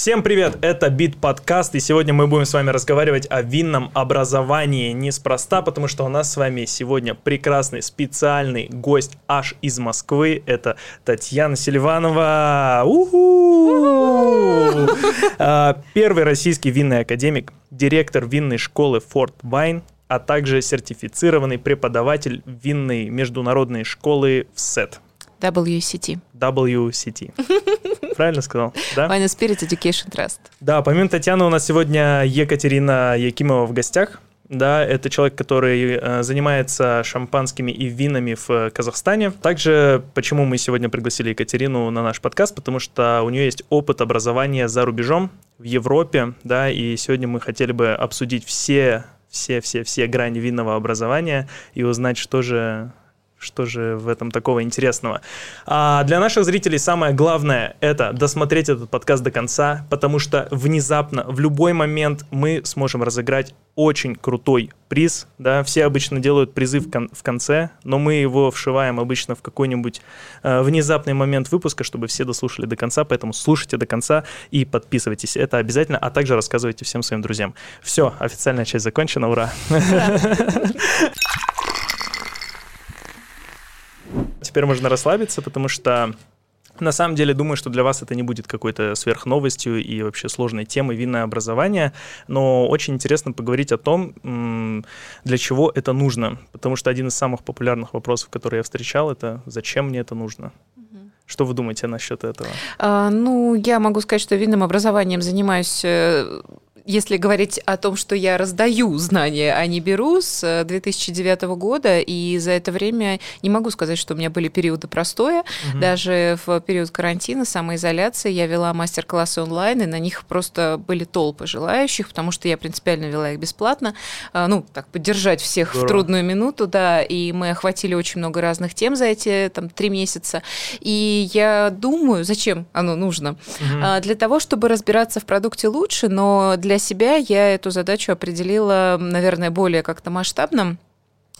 Всем привет, это Бит Подкаст, и сегодня мы будем с вами разговаривать о винном образовании. Неспроста, потому что у нас с вами сегодня прекрасный специальный гость аж из Москвы, это Татьяна Селиванова, а, первый российский винный академик, директор винной школы Форт Вайн, а также сертифицированный преподаватель винной международной школы в СЭТ. WCT. WCT. Правильно сказал? Да? Wine Spirit Education Trust. Да, помимо Татьяны у нас сегодня Екатерина Якимова в гостях. Да, это человек, который э, занимается шампанскими и винами в Казахстане. Также, почему мы сегодня пригласили Екатерину на наш подкаст, потому что у нее есть опыт образования за рубежом в Европе, да, и сегодня мы хотели бы обсудить все все-все-все грани винного образования и узнать, что же что же в этом такого интересного? А для наших зрителей самое главное – это досмотреть этот подкаст до конца, потому что внезапно, в любой момент мы сможем разыграть очень крутой приз. Да? Все обычно делают призы в, кон- в конце, но мы его вшиваем обычно в какой-нибудь э, внезапный момент выпуска, чтобы все дослушали до конца, поэтому слушайте до конца и подписывайтесь. Это обязательно, а также рассказывайте всем своим друзьям. Все, официальная часть закончена, ура! Теперь можно расслабиться, потому что на самом деле, думаю, что для вас это не будет какой-то сверхновостью и вообще сложной темой винное образование, но очень интересно поговорить о том, для чего это нужно, потому что один из самых популярных вопросов, которые я встречал, это «зачем мне это нужно?». Что вы думаете насчет этого? А, ну, я могу сказать, что винным образованием занимаюсь э, если говорить о том, что я раздаю знания, а не беру с 2009 э, года, и за это время не могу сказать, что у меня были периоды простоя. Угу. Даже в период карантина, самоизоляции я вела мастер-классы онлайн, и на них просто были толпы желающих, потому что я принципиально вела их бесплатно. А, ну, так, поддержать всех Здорово. в трудную минуту, да, и мы охватили очень много разных тем за эти там три месяца. И я думаю, зачем оно нужно? Угу. Для того, чтобы разбираться в продукте лучше, но для себя я эту задачу определила, наверное, более как-то масштабным.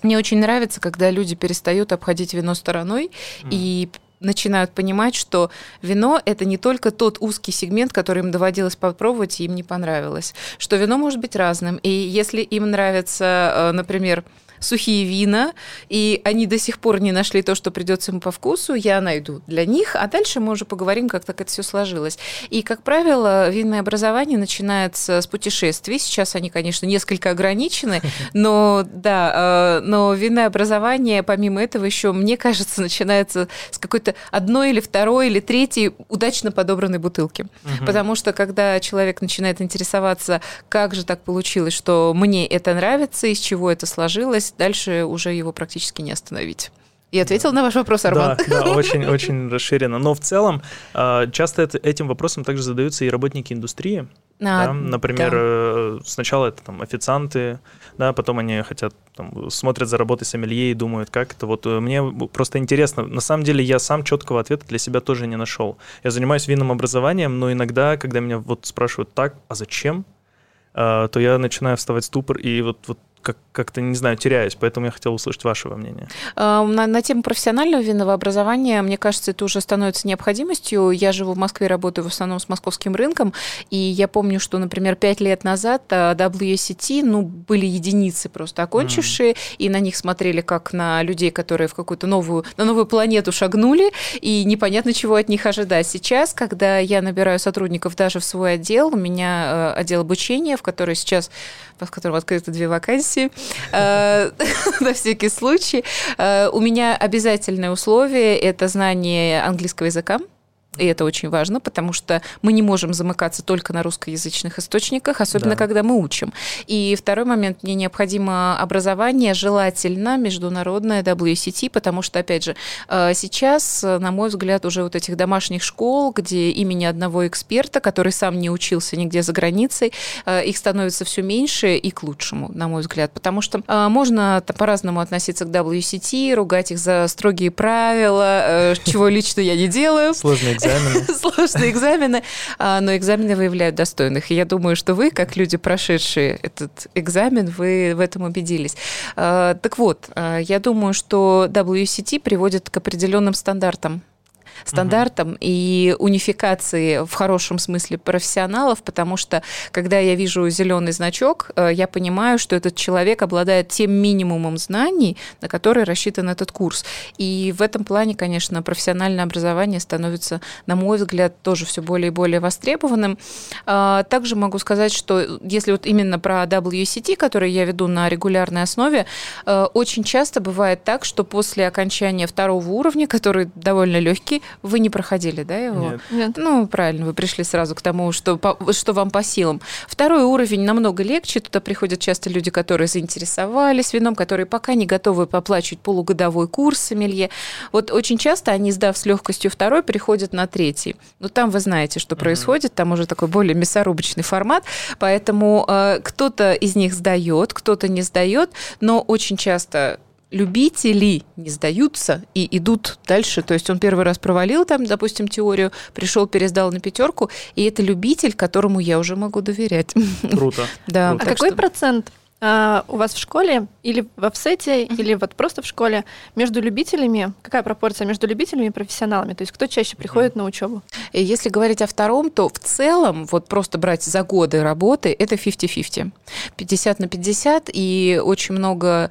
Мне очень нравится, когда люди перестают обходить вино стороной mm. и начинают понимать, что вино это не только тот узкий сегмент, который им доводилось попробовать, и им не понравилось. Что вино может быть разным. И если им нравится, э, например, сухие вина, и они до сих пор не нашли то, что придется им по вкусу, я найду для них, а дальше мы уже поговорим, как так это все сложилось. И, как правило, винное образование начинается с путешествий. Сейчас они, конечно, несколько ограничены, но да, э, но винное образование, помимо этого, еще, мне кажется, начинается с какой-то одной или второй или третьей удачно подобранной бутылки. Угу. Потому что, когда человек начинает интересоваться, как же так получилось, что мне это нравится, из чего это сложилось, есть дальше уже его практически не остановить. И ответил да. на ваш вопрос, Арман. Да, да очень, очень расширенно. Но в целом а, часто этим вопросом также задаются и работники индустрии. А, да? Например, да. Э, сначала это там официанты, да, потом они хотят, там, смотрят за работой сомелье и думают, как это. Вот э, мне просто интересно. На самом деле я сам четкого ответа для себя тоже не нашел. Я занимаюсь винным образованием, но иногда, когда меня вот спрашивают, так, а зачем? А, то я начинаю вставать в ступор, и вот, вот как- как-то, не знаю, теряюсь, поэтому я хотел услышать вашего мнения. А, на, на тему профессионального винного образования, мне кажется, это уже становится необходимостью. Я живу в Москве, работаю в основном с московским рынком, и я помню, что, например, пять лет назад а, WSET, ну, были единицы просто окончившие, mm. и на них смотрели как на людей, которые в какую-то новую, на новую планету шагнули, и непонятно, чего от них ожидать. Сейчас, когда я набираю сотрудников даже в свой отдел, у меня э, отдел обучения, в который сейчас, в котором открыты две вакансии, вакансии, э, на всякий случай. Э, у меня обязательное условие – это знание английского языка. И это очень важно, потому что мы не можем замыкаться только на русскоязычных источниках, особенно да. когда мы учим. И второй момент, мне необходимо образование, желательно международное WCT, потому что, опять же, э, сейчас, на мой взгляд, уже вот этих домашних школ, где имени одного эксперта, который сам не учился нигде за границей, э, их становится все меньше и к лучшему, на мой взгляд, потому что э, можно по-разному относиться к WCT, ругать их за строгие правила, чего лично я не делаю. Сложные экзамены. Сложные экзамены, а, но экзамены выявляют достойных. И я думаю, что вы, как люди, прошедшие этот экзамен, вы в этом убедились. А, так вот, а, я думаю, что WCT приводит к определенным стандартам стандартам угу. и унификации в хорошем смысле профессионалов, потому что когда я вижу зеленый значок, э, я понимаю, что этот человек обладает тем минимумом знаний, на который рассчитан этот курс. И в этом плане, конечно, профессиональное образование становится, на мой взгляд, тоже все более и более востребованным. А, также могу сказать, что если вот именно про WCT, который я веду на регулярной основе, э, очень часто бывает так, что после окончания второго уровня, который довольно легкий, вы не проходили, да, его? Нет. Нет. Ну, правильно, вы пришли сразу к тому, что, что вам по силам. Второй уровень намного легче, туда приходят часто люди, которые заинтересовались вином, которые пока не готовы поплачивать полугодовой курс сомелье. Вот очень часто они, сдав с легкостью второй, приходят на третий. Но там вы знаете, что происходит, там уже такой более мясорубочный формат, поэтому э, кто-то из них сдает, кто-то не сдает, но очень часто любители не сдаются и идут дальше. То есть он первый раз провалил там, допустим, теорию, пришел, пересдал на пятерку, и это любитель, которому я уже могу доверять. Круто. Да. А какой процент а, у вас в школе или в офсете, mm-hmm. или вот просто в школе между любителями, какая пропорция между любителями и профессионалами? То есть кто чаще приходит mm-hmm. на учебу? Если говорить о втором, то в целом, вот просто брать за годы работы, это 50-50. 50 на 50, и очень много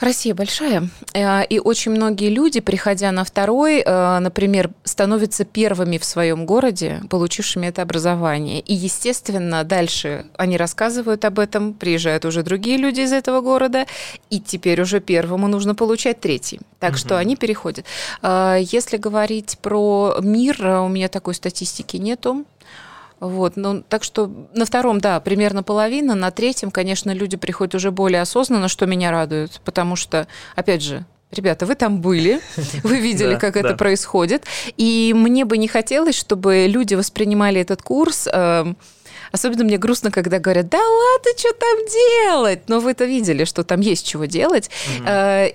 Россия большая, э, и очень многие люди, приходя на второй, э, например, становятся первыми в своем городе, получившими это образование. И, естественно, дальше они рассказывают об этом, приезжают уже другие люди из этого города, и теперь уже первому нужно получать третий. Так угу. что они переходят. Э, если говорить про мир, у меня такой статистики нету. Вот, ну, так что на втором, да, примерно половина, на третьем, конечно, люди приходят уже более осознанно, что меня радует, потому что, опять же, Ребята, вы там были, вы видели, как это происходит. И мне бы не хотелось, чтобы люди воспринимали этот курс эм, Особенно мне грустно, когда говорят, да ладно, что там делать? Но вы-то видели, что там есть чего делать. Угу.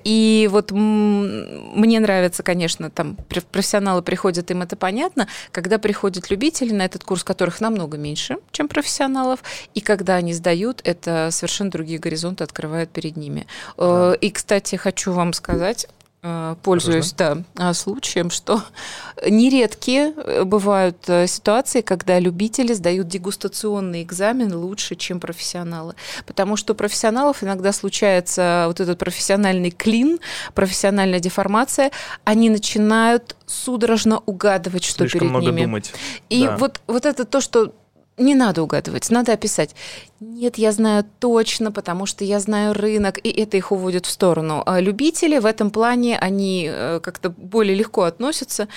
И вот мне нравится, конечно, там профессионалы приходят, им это понятно. Когда приходят любители на этот курс, которых намного меньше, чем профессионалов, и когда они сдают, это совершенно другие горизонты открывают перед ними. Э, да. И, кстати, хочу вам сказать, Э, пользуюсь да, а, случаем, что нередки э, бывают э, ситуации, когда любители сдают дегустационный экзамен лучше, чем профессионалы. Потому что у профессионалов иногда случается вот этот профессиональный клин, профессиональная деформация, они начинают судорожно угадывать, что Слишком перед много ними. думать. И да. вот, вот это то, что не надо угадывать, надо описать. Нет, я знаю точно, потому что я знаю рынок, и это их уводит в сторону. А любители в этом плане, они э, как-то более легко относятся.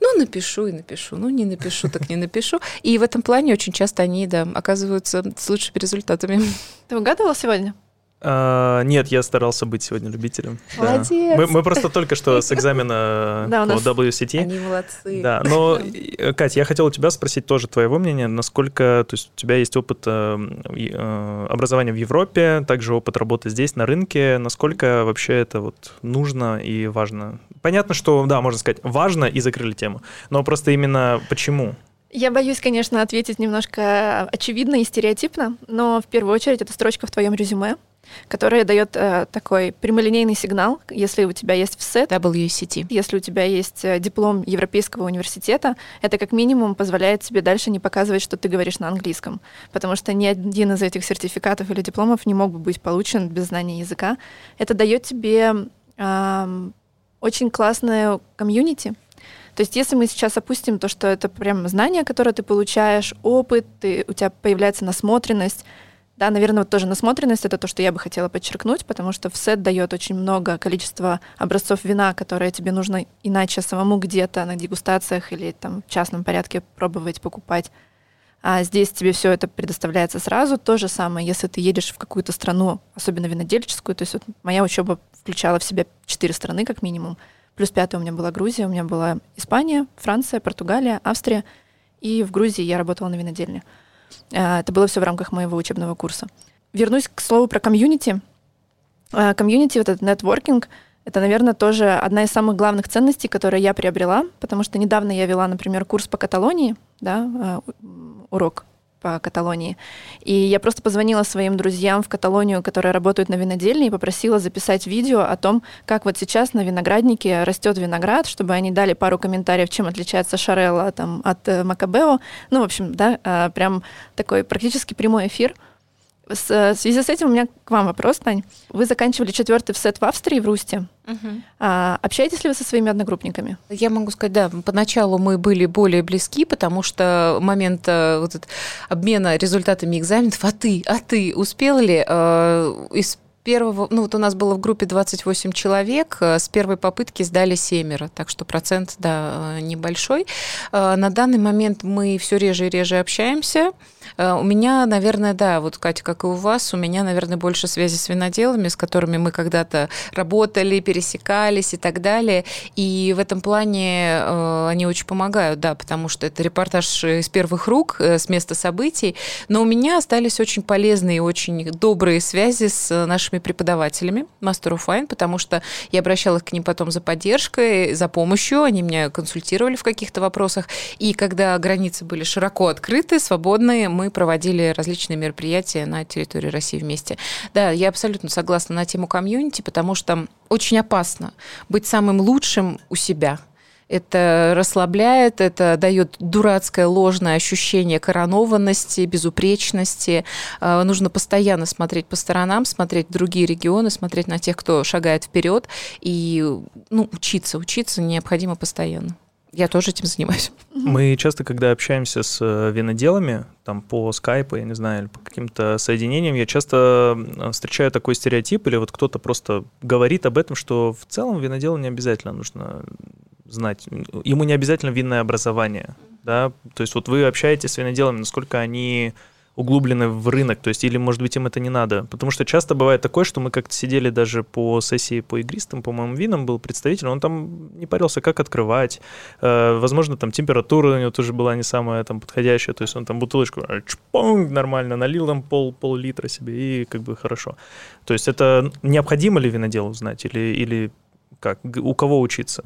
Ну, напишу и напишу, ну, не напишу, так не напишу. И в этом плане очень часто они, да, оказываются с лучшими результатами. Ты угадывал сегодня? А, нет, я старался быть сегодня любителем. Молодец. Да. Мы, мы просто только что с экзамена да, по WCT. Они молодцы. Да, но, Катя, я хотел у тебя спросить тоже твоего мнения, насколько, то есть у тебя есть опыт э, э, образования в Европе, также опыт работы здесь, на рынке, насколько вообще это вот нужно и важно? Понятно, что, да, можно сказать, важно и закрыли тему, но просто именно почему? Я боюсь, конечно, ответить немножко очевидно и стереотипно, но в первую очередь это строчка в твоем резюме, которая дает э, такой прямолинейный сигнал, если у тебя есть ВСЭТ, WCT. если у тебя есть э, диплом Европейского университета, это как минимум позволяет тебе дальше не показывать, что ты говоришь на английском, потому что ни один из этих сертификатов или дипломов не мог бы быть получен без знания языка. Это дает тебе э, очень классное комьюнити, то есть если мы сейчас опустим то, что это прям знание, которое ты получаешь, опыт, ты, у тебя появляется насмотренность, да, наверное, вот тоже насмотренность это то, что я бы хотела подчеркнуть, потому что в сет дает очень много количества образцов вина, которые тебе нужно иначе самому где-то на дегустациях или там в частном порядке пробовать, покупать. А здесь тебе все это предоставляется сразу. То же самое, если ты едешь в какую-то страну, особенно винодельческую. То есть вот моя учеба включала в себя четыре страны как минимум. Плюс пятая у меня была Грузия, у меня была Испания, Франция, Португалия, Австрия. И в Грузии я работала на винодельне. Это было все в рамках моего учебного курса. Вернусь к слову про комьюнити. Э, комьюнити, вот этот нетворкинг, это, наверное, тоже одна из самых главных ценностей, которые я приобрела, потому что недавно я вела, например, курс по Каталонии, да, э, урок по Каталонии. И я просто позвонила своим друзьям в Каталонию, которые работают на винодельне, и попросила записать видео о том, как вот сейчас на винограднике растет виноград, чтобы они дали пару комментариев, чем отличается Шарелла там, от э, Макабео. Ну, в общем, да, э, прям такой практически прямой эфир – с, в связи с этим у меня к вам вопрос, Тань. Вы заканчивали четвертый сет в Австрии, в Русте. Угу. А, общаетесь ли вы со своими одногруппниками? Я могу сказать, да, поначалу мы были более близки, потому что момент э, вот этот обмена результатами экзаменов, а ты, а ты успел ли э, из первого, ну вот у нас было в группе 28 человек, э, с первой попытки сдали семеро, так что процент, да, э, небольшой. На данный момент мы все реже и реже общаемся. Э, у меня, наверное, да, вот, Катя, как и у вас, у меня, наверное, больше связи с виноделами, с которыми мы когда-то работали, пересекались и так далее. И в этом плане э, они очень помогают, да, потому что это репортаж из первых рук, э, с места событий. Но у меня остались очень полезные и очень добрые связи с нашими преподавателями Master of Wine, потому что я обращалась к ним потом за поддержкой, за помощью, они меня консультировали в каких-то вопросах. И когда границы были широко открыты, свободные, мы проводили различные мероприятия на территории России вместе. Да, я абсолютно согласна на тему комьюнити, потому что очень опасно быть самым лучшим у себя это расслабляет, это дает дурацкое ложное ощущение коронованности, безупречности. А, нужно постоянно смотреть по сторонам, смотреть другие регионы, смотреть на тех, кто шагает вперед, и ну, учиться, учиться необходимо постоянно. Я тоже этим занимаюсь. Мы часто, когда общаемся с э, виноделами, там по скайпу, я не знаю, или по каким-то соединениям, я часто встречаю такой стереотип, или вот кто-то просто говорит об этом, что в целом виноделу не обязательно нужно знать, ему не обязательно винное образование, да, то есть вот вы общаетесь с виноделами, насколько они углублены в рынок, то есть или, может быть, им это не надо. Потому что часто бывает такое, что мы как-то сидели даже по сессии по игристым, по-моему, винам был представитель, он там не парился, как открывать. Э, возможно, там температура у него тоже была не самая там подходящая, то есть он там бутылочку э, чпонг, нормально налил там пол, пол-литра себе и как бы хорошо. То есть это необходимо ли виноделу знать или, или как, у кого учиться?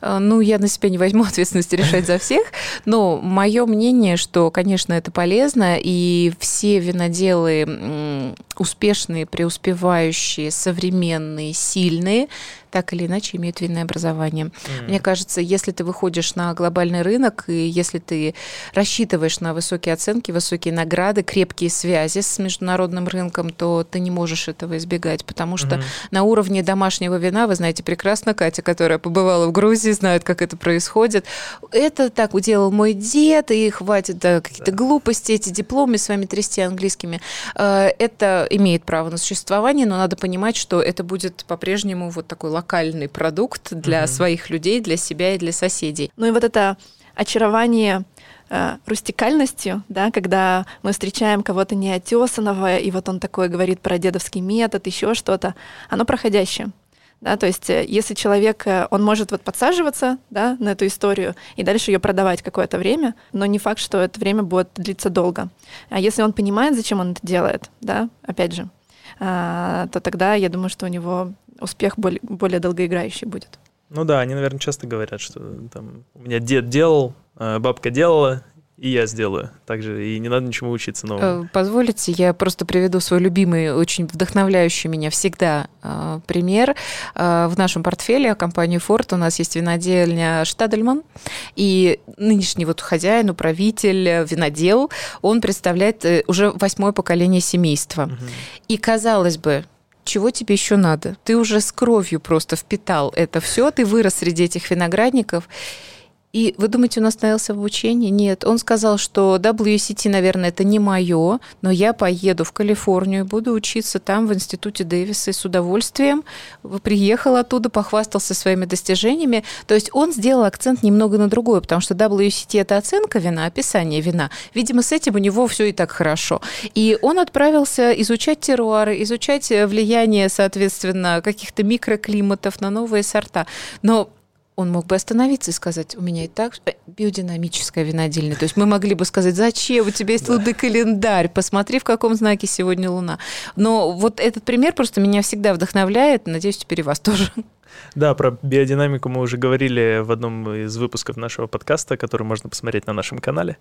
Э, ну, я на себя не возьму ответственность решать за всех, но мое мнение, что, конечно, это полезно, и все виноделы успешные, преуспевающие, современные, сильные, так или иначе имеют винное образование. Mm. Мне кажется, если ты выходишь на глобальный рынок, и если ты рассчитываешь на высокие оценки, высокие награды, крепкие связи с международным рынком, то ты не можешь этого избегать, потому что mm на уровне домашнего вина, вы знаете прекрасно, Катя, которая побывала в Грузии, знает, как это происходит. Это так уделал мой дед, и хватит да, какие-то да. глупости, эти дипломы с вами трясти английскими. Э, это имеет право на существование, но надо понимать, что это будет по-прежнему вот такой локальный продукт для угу. своих людей, для себя и для соседей. Ну и вот это очарование э, рустикальностью, да, когда мы встречаем кого-то неотесанного, и вот он такой говорит про дедовский метод, еще что-то, оно проходящее. Да, то есть э, если человек, э, он может вот подсаживаться да, на эту историю и дальше ее продавать какое-то время, но не факт, что это время будет длиться долго. А если он понимает, зачем он это делает, да, опять же, а, то тогда я думаю, что у него успех более, более долгоиграющий будет. Ну да, они, наверное, часто говорят, что там у меня дед делал, а бабка делала, и я сделаю. Также и не надо ничему учиться новому. Э, позволите, я просто приведу свой любимый, очень вдохновляющий меня всегда э, пример. Э, в нашем портфеле компании Ford у нас есть винодельня Штадельман, и нынешний вот хозяин, управитель, винодел, он представляет уже восьмое поколение семейства. Угу. И казалось бы, чего тебе еще надо? Ты уже с кровью просто впитал это все, ты вырос среди этих виноградников. И вы думаете, он остановился в обучении? Нет. Он сказал, что WCT, наверное, это не мое, но я поеду в Калифорнию, буду учиться там, в институте Дэвиса, и с удовольствием приехал оттуда, похвастался своими достижениями. То есть он сделал акцент немного на другое, потому что WCT – это оценка вина, описание вина. Видимо, с этим у него все и так хорошо. И он отправился изучать терруары, изучать влияние, соответственно, каких-то микроклиматов на новые сорта. Но он мог бы остановиться и сказать, у меня и так биодинамическая винодельня. То есть мы могли бы сказать, зачем, у тебя есть да. лунный календарь, посмотри, в каком знаке сегодня Луна. Но вот этот пример просто меня всегда вдохновляет, надеюсь, теперь и вас тоже. Да, про биодинамику мы уже говорили в одном из выпусков нашего подкаста, который можно посмотреть на нашем канале.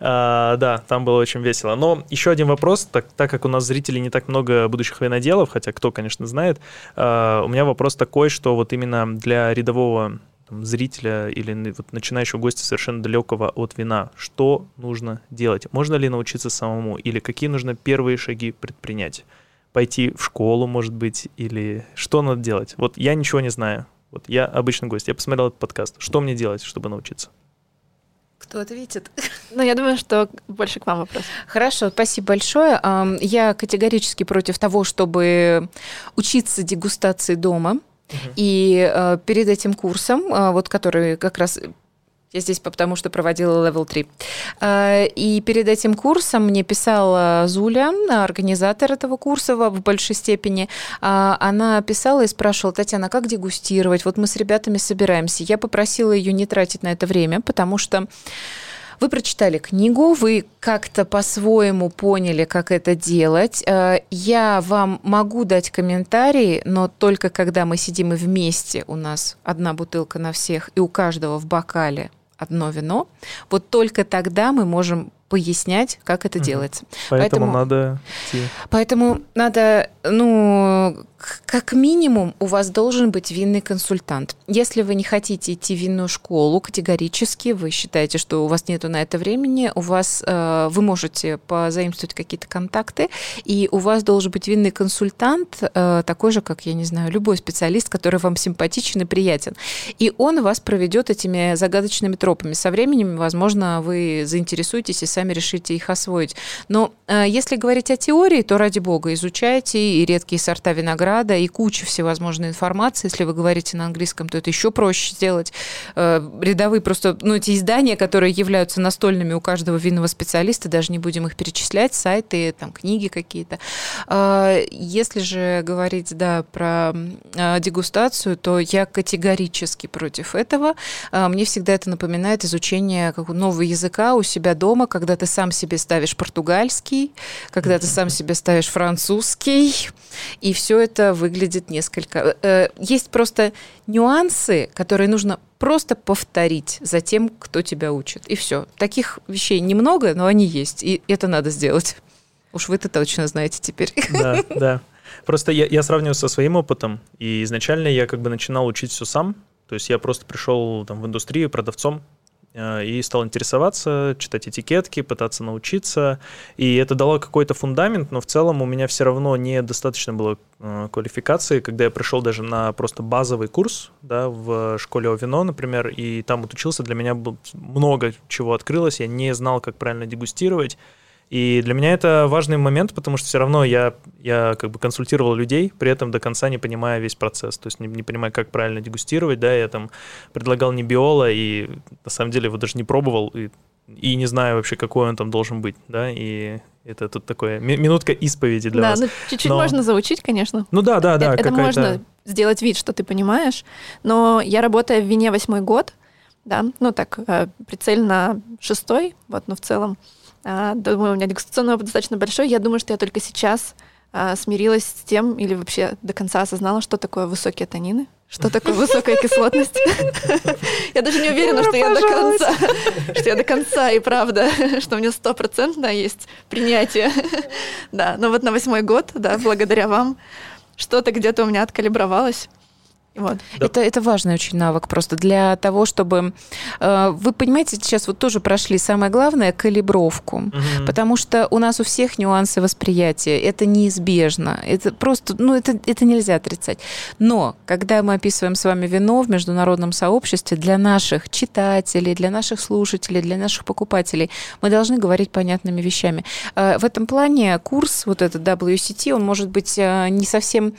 А, да, там было очень весело. Но еще один вопрос, так, так как у нас зрителей не так много будущих виноделов, хотя кто, конечно, знает, а, у меня вопрос такой, что вот именно для рядового там, зрителя или вот начинающего гостя совершенно далекого от вина, что нужно делать? Можно ли научиться самому? Или какие нужно первые шаги предпринять? Пойти в школу, может быть, или что надо делать? Вот я ничего не знаю. Вот я обычный гость, я посмотрел этот подкаст. Что мне делать, чтобы научиться? Кто ответит? Ну, я думаю, что больше к вам вопрос. Хорошо, спасибо большое. Я категорически против того, чтобы учиться дегустации дома. И э, перед этим курсом, э, вот который как раз я здесь потому, что проводила level 3. Э, и перед этим курсом мне писала Зуля, организатор этого курса в большей степени. Э, она писала и спрашивала, Татьяна, как дегустировать? Вот мы с ребятами собираемся. Я попросила ее не тратить на это время, потому что вы прочитали книгу, вы как-то по-своему поняли, как это делать. Э, я вам могу дать комментарии, но только когда мы сидим и вместе, у нас одна бутылка на всех, и у каждого в бокале одно вино, вот только тогда мы можем пояснять, как это делается. Поэтому, поэтому надо. Поэтому надо, ну, как минимум у вас должен быть винный консультант. Если вы не хотите идти в винную школу категорически, вы считаете, что у вас нету на это времени, у вас э, вы можете позаимствовать какие-то контакты, и у вас должен быть винный консультант, э, такой же, как, я не знаю, любой специалист, который вам симпатичен и приятен. И он вас проведет этими загадочными тропами. Со временем, возможно, вы заинтересуетесь и сами решите их освоить. Но э, если говорить о теории, то ради бога, изучайте и редкие сорта винограда, и куча всевозможной информации. Если вы говорите на английском, то это еще проще сделать. Э, рядовые просто, ну, эти издания, которые являются настольными у каждого винного специалиста, даже не будем их перечислять, сайты, там, книги какие-то. Э, если же говорить, да, про дегустацию, то я категорически против этого. Мне всегда это напоминает изучение нового языка у себя дома, когда ты сам себе ставишь португальский, когда ты сам себе ставишь французский, и все это выглядит несколько... Э, есть просто нюансы, которые нужно просто повторить за тем, кто тебя учит. И все. Таких вещей немного, но они есть, и это надо сделать. Уж вы-то точно знаете теперь. Да, да. Просто я, я сравниваю со своим опытом, и изначально я как бы начинал учить все сам, то есть я просто пришел там в индустрию продавцом, Э, и стал интересоваться, читать этикетки, пытаться научиться. И это дало какой-то фундамент, но в целом у меня все равно недостаточно было э, квалификации, когда я пришел даже на просто базовый курс да, в школе Овино, например, и там вот учился, для меня много чего открылось, я не знал, как правильно дегустировать, и для меня это важный момент, потому что все равно я, я как бы консультировал людей, при этом до конца не понимая весь процесс, то есть не, не понимая, как правильно дегустировать, да, я там предлагал не биола, и на самом деле его даже не пробовал, и, и не знаю вообще, какой он там должен быть, да, и это тут такое минутка исповеди для да, вас. Да, ну чуть-чуть но... можно заучить, конечно. Ну да, да, да. Это, это можно сделать вид, что ты понимаешь, но я работаю в вине восьмой год, да, ну так, э, прицельно шестой, вот, но в целом думаю, у меня дегустационный опыт достаточно большой. Я думаю, что я только сейчас а, смирилась с тем или вообще до конца осознала, что такое высокие танины, что такое высокая кислотность. Я даже не уверена, что я до конца, что я до конца и правда, что у меня стопроцентно есть принятие. Да, но вот на восьмой год, да, благодаря вам, что-то где-то у меня откалибровалось. Вот. Да. Это, это важный очень навык просто для того, чтобы... Э, вы понимаете, сейчас вот тоже прошли самое главное — калибровку, угу. потому что у нас у всех нюансы восприятия, это неизбежно, это просто, ну, это, это нельзя отрицать. Но когда мы описываем с вами вино в международном сообществе, для наших читателей, для наших слушателей, для наших покупателей, мы должны говорить понятными вещами. Э, в этом плане курс, вот этот WCT, он может быть э, не совсем а,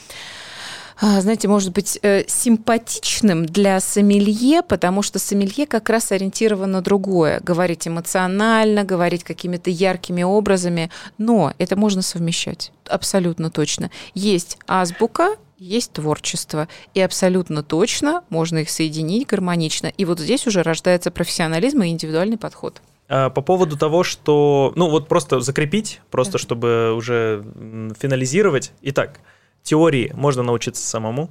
знаете, может быть э, симпатичным для сомелье, потому что сомелье как раз ориентировано на другое. Говорить эмоционально, говорить какими-то яркими образами, но это можно совмещать, абсолютно точно. Есть азбука, есть творчество. И абсолютно точно можно их соединить гармонично. И вот здесь уже рождается профессионализм и индивидуальный подход. А, по поводу того, что, ну вот просто закрепить, просто да. чтобы уже финализировать. Итак, Теории можно научиться самому.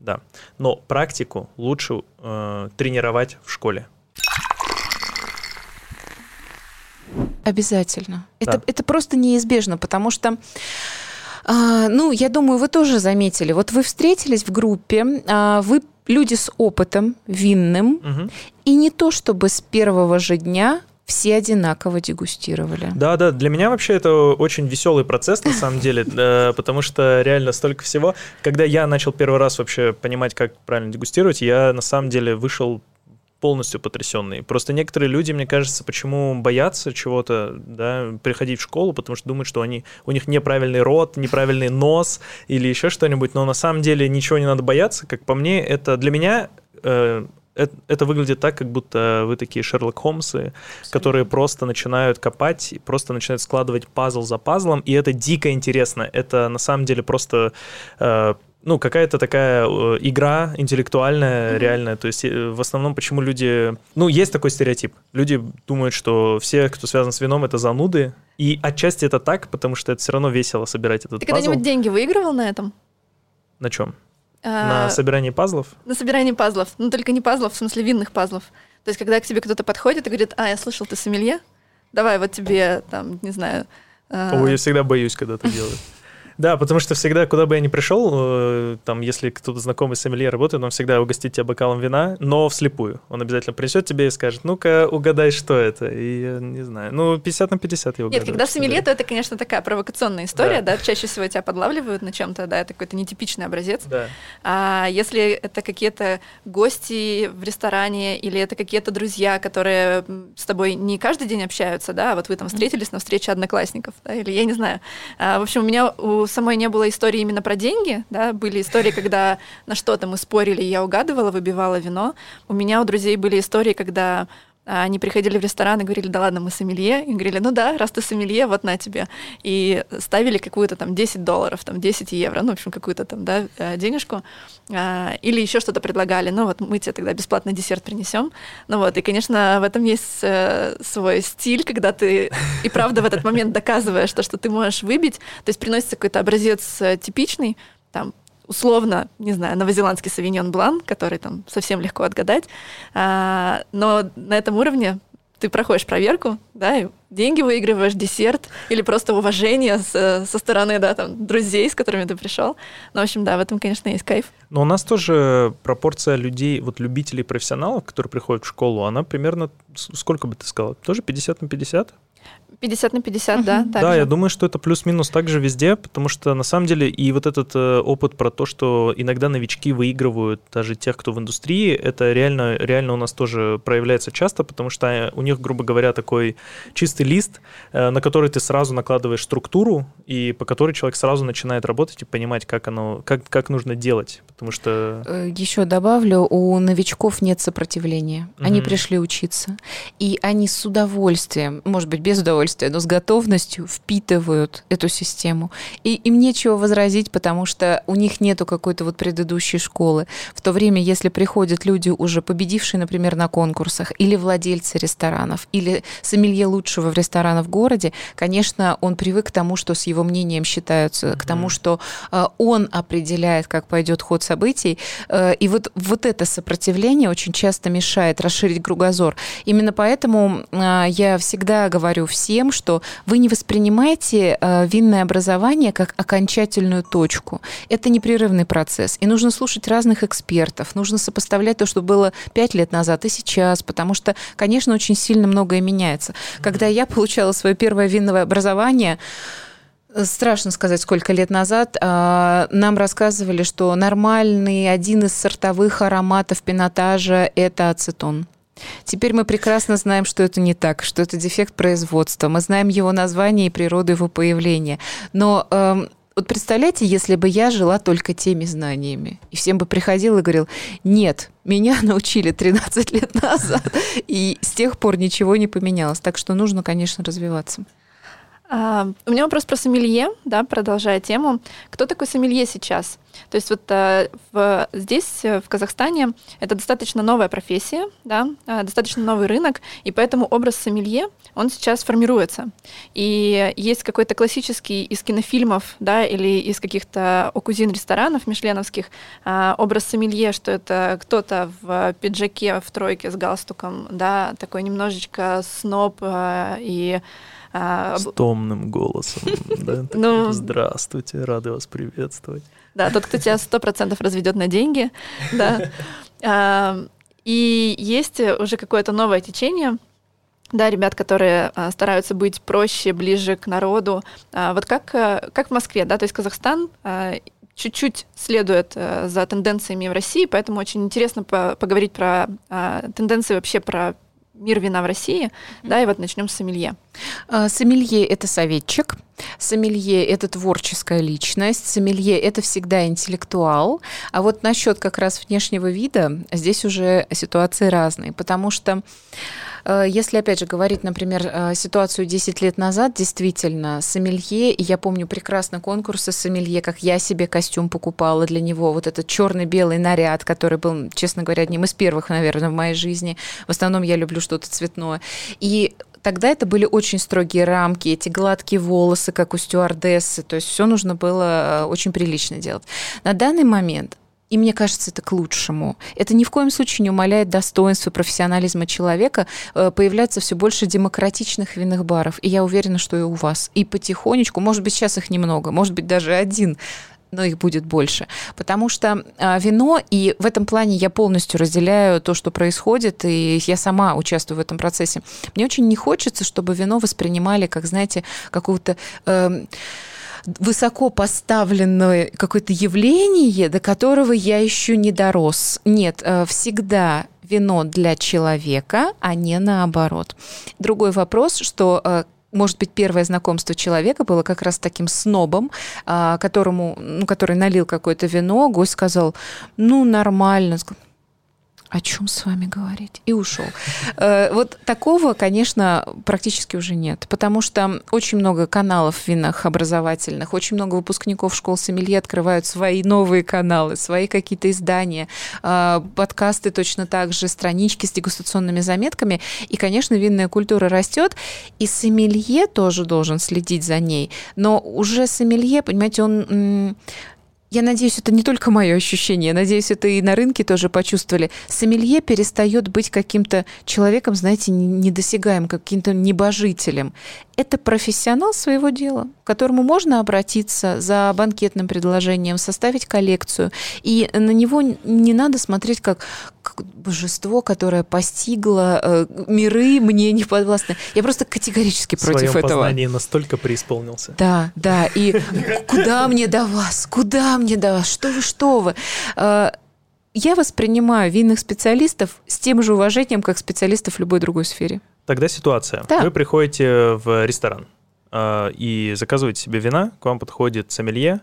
да. Но практику лучше э, тренировать в школе. Обязательно. Да. Это, это просто неизбежно, потому что а, ну, я думаю, вы тоже заметили. Вот вы встретились в группе, а, вы люди с опытом винным, Мгм. и не то чтобы с первого же дня все одинаково дегустировали. Да, да, для меня вообще это очень веселый процесс, на самом деле, потому что реально столько всего. Когда я начал первый раз вообще понимать, как правильно дегустировать, я на самом деле вышел полностью потрясенный. Просто некоторые люди, мне кажется, почему боятся чего-то, да, приходить в школу, потому что думают, что они, у них неправильный рот, неправильный нос или еще что-нибудь, но на самом деле ничего не надо бояться. Как по мне, это для меня э, это, это выглядит так, как будто вы такие Шерлок Холмсы, которые просто начинают копать, просто начинают складывать пазл за пазлом, и это дико интересно. Это на самом деле просто э, ну, какая-то такая э, игра интеллектуальная, Мгм. реальная. То есть э, в основном почему люди... Ну, есть такой стереотип. Люди думают, что все, кто связан с вином, это зануды. И отчасти это так, потому что это все равно весело собирать этот Ты пазл. когда-нибудь деньги выигрывал на этом? На чем? А, На собирании пазлов? на собирании пазлов. Ну, только не пазлов, в смысле винных пазлов. То есть, когда к тебе кто-то подходит и говорит, а, я слышал, ты сомелье, давай вот тебе, там, не знаю... а, Ой, я всегда боюсь, когда это делают. Да, потому что всегда, куда бы я ни пришел, э, там, если кто-то знакомый с сомелье работает, он всегда угостит тебя бокалом вина, но вслепую. Он обязательно принесет тебе и скажет, ну-ка, угадай, что это. И я не знаю. Ну, 50 на 50 я угадаю. Нет, когда сомелье, говоря. то это, конечно, такая провокационная история, Да. да. чаще всего тебя подлавливают на чем-то, да, это какой-то нетипичный образец. Да. А если это какие-то гости в ресторане или это какие-то друзья, которые с тобой не каждый день общаются, да, а вот вы там встретились на встрече одноклассников, да, или я не знаю. А, в общем, у меня у самой не было истории именно про деньги, да, были истории, когда на что-то мы спорили, я угадывала, выбивала вино. У меня у друзей были истории, когда они приходили в ресторан и говорили, да ладно, мы сомелье. И говорили, ну да, раз ты сомелье, вот на тебе. И ставили какую-то там 10 долларов, там 10 евро, ну, в общем, какую-то там, да, э, денежку. А, Или еще что-то предлагали. Ну, вот мы тебе тогда бесплатно десерт принесем. Ну вот, и, конечно, в этом есть э, свой стиль, когда ты и правда в этот момент доказываешь то, что ты можешь выбить. То есть приносится какой-то образец э, типичный, там, условно, не знаю, новозеландский савиньон блан, который там совсем легко отгадать, А, но на этом уровне ты проходишь проверку, да, и деньги выигрываешь, десерт или просто уважение с- со стороны, да, там, друзей, с которыми ты пришел. Ну, в общем, да, в этом, конечно, есть кайф. Но у нас тоже пропорция людей, вот любителей, профессионалов, которые приходят в школу, она примерно, сколько бы ты сказала, тоже 50 на 50? 50 на 50, да, Мгм. так да, я думаю, что это плюс-минус так же везде, потому что на самом деле и вот этот э, опыт про то, что иногда новички выигрывают даже тех, кто в индустрии, это реально, реально у нас тоже проявляется часто, потому что э, у них, грубо говоря, такой чистый лист, э, на который ты сразу накладываешь структуру, и по которой человек сразу начинает работать и понимать, как оно, как, как нужно делать, потому что... Еще добавлю, у новичков нет сопротивления. Они Мгм. пришли учиться, и они с удовольствием, может быть, без удовольствия, но с готовностью впитывают эту систему. И им нечего возразить, потому что у них нету какой-то вот предыдущей школы. В то время, если приходят люди, уже победившие, например, на конкурсах, или владельцы ресторанов, или сомелье лучшего в ресторанах в городе, конечно, он привык к тому, что с его мнением считаются, к тому, что э, он определяет, как пойдет ход событий. Э, И вот, вот это сопротивление очень часто мешает расширить кругозор. Именно поэтому э, я всегда говорю всем, что вы не воспринимаете э, винное образование как окончательную точку. Это непрерывный процесс. И нужно слушать разных экспертов, нужно сопоставлять то, что было пять лет назад и сейчас, потому что, конечно, очень сильно многое меняется. Когда я получала свое первое винное образование, Страшно сказать, сколько лет назад а, нам рассказывали, что нормальный один из сортовых ароматов пинотажа – это ацетон. Теперь мы прекрасно знаем, что это не так, что это дефект производства. Мы знаем его название и природу его появления. Но эм, вот представляете, если бы я жила только теми знаниями, и всем бы приходил и говорил, нет, меня научили 13 лет назад, и с тех пор ничего не поменялось. Так что нужно, конечно, развиваться. А, у меня вопрос про сомелье, да, продолжая тему. Кто такой сомелье сейчас? То есть вот а, в, здесь, э, в Казахстане, это достаточно новая профессия, да, а, достаточно новый рынок, и поэтому образ сомелье, он сейчас формируется. И есть какой-то классический из кинофильмов, да, или из каких-то окузин ресторанов мишленовских а, образ сомелье, что это кто-то в пиджаке, в тройке с галстуком, да, такой немножечко сноб и С томным голосом. Ну, Здравствуйте, рады вас приветствовать. Да, тот, кто тебя сто процентов разведет на деньги. А, и есть уже какое-то новое течение, да, ребят, которые а, стараются быть проще, ближе к народу. А, вот как, а, как в Москве, да, то есть Казахстан а, чуть-чуть следует а, за тенденциями в России, поэтому очень интересно по поговорить про а, тенденции вообще про мир вина в России, mm-hmm. да, и вот начнем с сомелье. А, сомелье – это советчик, сомелье – это творческая личность, сомелье – это всегда интеллектуал, а вот насчет как раз внешнего вида здесь уже ситуации разные, потому что если, опять же, говорить, например, э, ситуацию 10 лет назад, действительно, сомелье, и я помню прекрасно конкурсы сомелье, как я себе костюм покупала для него, вот этот черно-белый наряд, который был, честно говоря, одним из первых, наверное, в моей жизни. В основном я люблю что-то цветное. И Тогда это были очень строгие рамки, эти гладкие волосы, как у стюардессы, то есть все нужно было э, очень прилично делать. На данный момент и мне кажется, это к лучшему. Это ни в коем случае не умаляет достоинства профессионализма человека. Э, появляется все больше демократичных винных баров. И я уверена, что и у вас. И потихонечку, может быть, сейчас их немного, может быть, даже один, но их будет больше. Потому что а, вино, и в этом плане я полностью разделяю то, что происходит, и я сама участвую в этом процессе. Мне очень не хочется, чтобы вино воспринимали как, знаете, какого-то... Э, высоко поставленное какое-то явление, до которого я еще не дорос. Нет, э, всегда вино для человека, а не наоборот. Другой вопрос, что э, может быть, первое знакомство человека было как раз таким снобом, а, которому, ну, который налил какое-то вино, гость сказал, ну, нормально о чем с вами говорить? И ушел. Э, вот такого, конечно, практически уже нет, потому что очень много каналов винах образовательных, очень много выпускников школ сомелье открывают свои новые каналы, свои какие-то издания, э, подкасты точно так же, странички с дегустационными заметками. И, конечно, винная культура растет, и сомелье тоже должен следить за ней. Но уже сомелье, понимаете, он я надеюсь, это не только мое ощущение, я надеюсь, это и на рынке тоже почувствовали. Сомелье перестает быть каким-то человеком, знаете, недосягаемым, каким-то небожителем это профессионал своего дела, к которому можно обратиться за банкетным предложением, составить коллекцию. И на него не надо смотреть как божество, которое постигло э, миры, мне не подвластны. Я просто категорически против В этого. познании настолько преисполнился. Да, да. И куда мне до вас? Куда мне до вас? Что вы, что вы? Э, я воспринимаю винных специалистов с тем же уважением, как специалистов в любой другой сфере. Тогда ситуация. Да. Вы приходите в ресторан э, и заказываете себе вина, к вам подходит сомелье.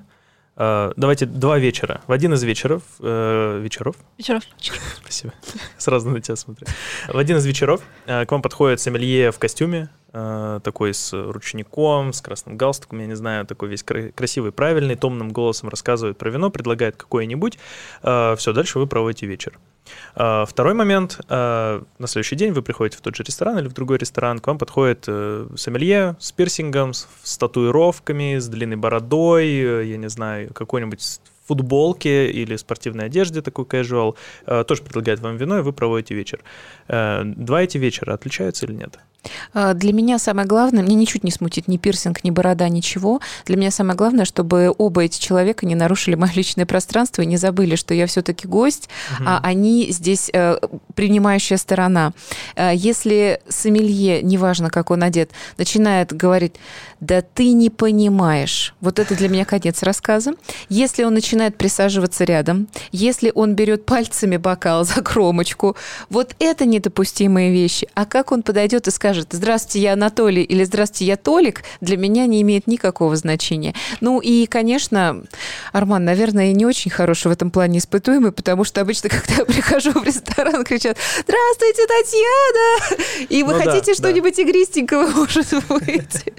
Э, давайте два вечера. В один из вечеров... Э, вечеров? Вечеров. Спасибо. Сразу на тебя смотрю. В один из вечеров э, к вам подходит сомелье в костюме, такой с ручником, с красным галстуком, я не знаю, такой весь красивый, правильный, томным голосом рассказывает про вино, предлагает какое-нибудь. Э, все, дальше вы проводите вечер. А, второй момент. На следующий день вы приходите в тот же ресторан или в другой ресторан, к вам подходит э, сомелье с пирсингом, с татуировками, с длинной бородой, э, я не знаю, какой-нибудь футболке или спортивной одежде, такой casual, э, тоже предлагает вам вино, и вы проводите вечер. Два эти вечера отличаются или нет? А, для меня самое главное, мне ничуть не смутит ни пирсинг, ни борода, ничего. Для меня самое главное, чтобы оба эти человека не нарушили мое личное пространство и не забыли, что я все-таки гость, угу. а они здесь э, принимающая сторона. Э, если сомелье, неважно, как он одет, начинает говорить, да ты не понимаешь, вот это для меня конец рассказа. Если он начинает присаживаться рядом, если он берет пальцами бокал за кромочку, вот это недопустимые вещи. А как он подойдет и скажет, скажет «Здравствуйте, я Анатолий» или «Здравствуйте, я Толик», для меня не имеет никакого значения. Ну и, конечно, Арман, наверное, не очень хороший в этом плане испытуемый, потому что обычно, когда я прихожу в ресторан, кричат «Здравствуйте, Татьяна!» И вы ну хотите да, что-нибудь да. игристенького, может быть?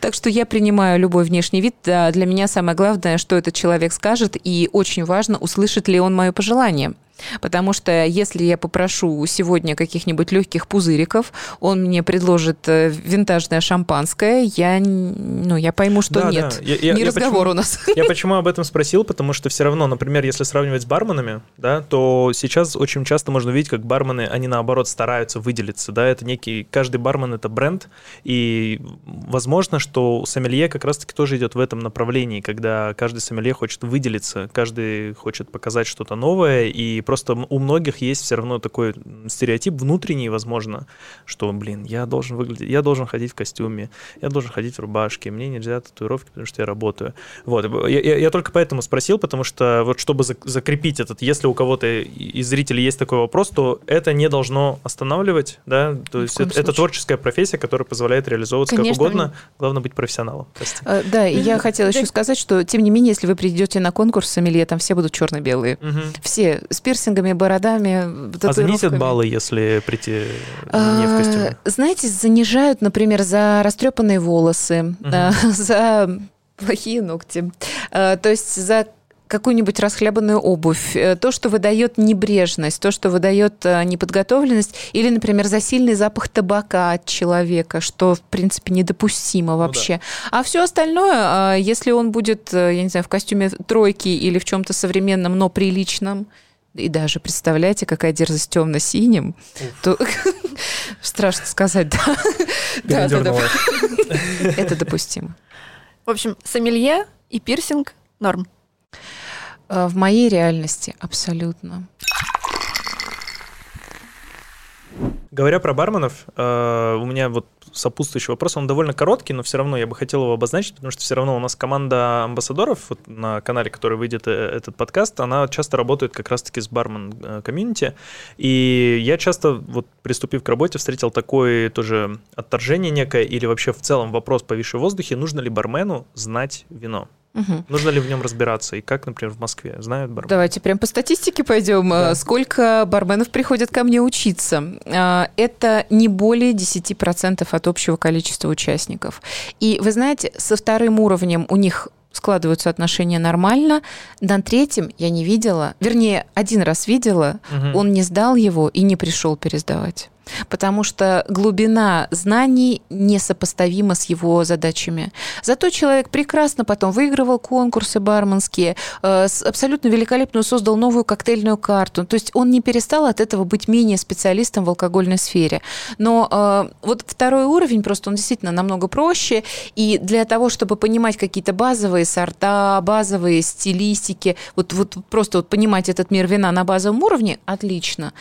Так что я принимаю любой внешний вид. Для меня самое главное, что этот человек скажет, и очень важно, услышит ли он мое пожелание. Потому что если я попрошу сегодня каких-нибудь легких пузыриков, он мне предложит э, винтажное шампанское, я, ну, я пойму, что да, нет. Да. Я, Не я, разговор почему, у нас. Я почему об этом спросил? Потому что все равно, например, если сравнивать с барменами, да, то сейчас очень часто можно видеть, как бармены, они наоборот стараются выделиться. Да, это некий, каждый бармен это бренд, и возможно, что сомелье как раз-таки тоже идет в этом направлении, когда каждый сомелье хочет выделиться, каждый хочет показать что-то новое, и просто у многих есть все равно такой стереотип внутренний, возможно, что, блин, я должен выглядеть, я должен ходить в костюме, я должен ходить в рубашке, мне нельзя татуировки, потому что я работаю. Вот, я, я, я только поэтому спросил, потому что вот чтобы закрепить этот, если у кого-то из зрителей есть такой вопрос, то это не должно останавливать, да, то есть это, это творческая профессия, которая позволяет реализовываться Конечно. как угодно, главное быть профессионалом. А, да, и я хотела еще сказать, что, тем не менее, если вы придете на конкурс сомелье, там все будут черно-белые. Все с пирсингами, бородами, А занизят баллы, если прийти не в костюме? А, знаете, занижают, например, за растрепанные волосы, угу. за плохие ногти. А, то есть за какую-нибудь расхлябанную обувь, э, то, что выдает небрежность, то, что выдает э, неподготовленность, или, например, за сильный запах табака от человека, что, в принципе, недопустимо вообще. Ну, да. А все остальное, а, если он будет, э, я не знаю, в костюме тройки или в чем-то современном, но приличном, и даже представляете, какая дерзость темно-синим, то страшно сказать, да. да, да, да. Это допустимо. В общем, сомелье и пирсинг норм. Э, в моей реальности абсолютно. Говоря про барменов, э, у меня вот сопутствующий вопрос, он довольно короткий, но все равно я бы хотел его обозначить, потому что все равно у нас команда амбассадоров вот на канале, который выйдет э, этот подкаст, она часто работает как раз-таки с бармен комьюнити, и я часто, вот приступив к работе, встретил такое тоже отторжение некое, или вообще в целом вопрос, повисший в воздухе, нужно ли бармену знать вино? Угу. Нужно ли в нем разбираться? И как, например, в Москве? Знают бармены? Давайте прям по статистике пойдем. Да. Сколько барменов приходят ко мне учиться? А, это не более 10% от общего количества участников. И вы знаете, со вторым уровнем у них складываются отношения нормально. На третьем я не видела, вернее, один раз видела, угу. он не сдал его и не пришел пересдавать потому что глубина знаний несопоставима с его задачами. Зато человек прекрасно потом выигрывал конкурсы барменские, э, абсолютно великолепную создал новую коктейльную карту. То есть он не перестал от этого быть менее специалистом в алкогольной сфере. Но э, вот второй уровень просто он действительно намного проще, и для того, чтобы понимать какие-то базовые сорта, базовые стилистики, вот, вот просто вот понимать этот мир вина на базовом уровне, отлично.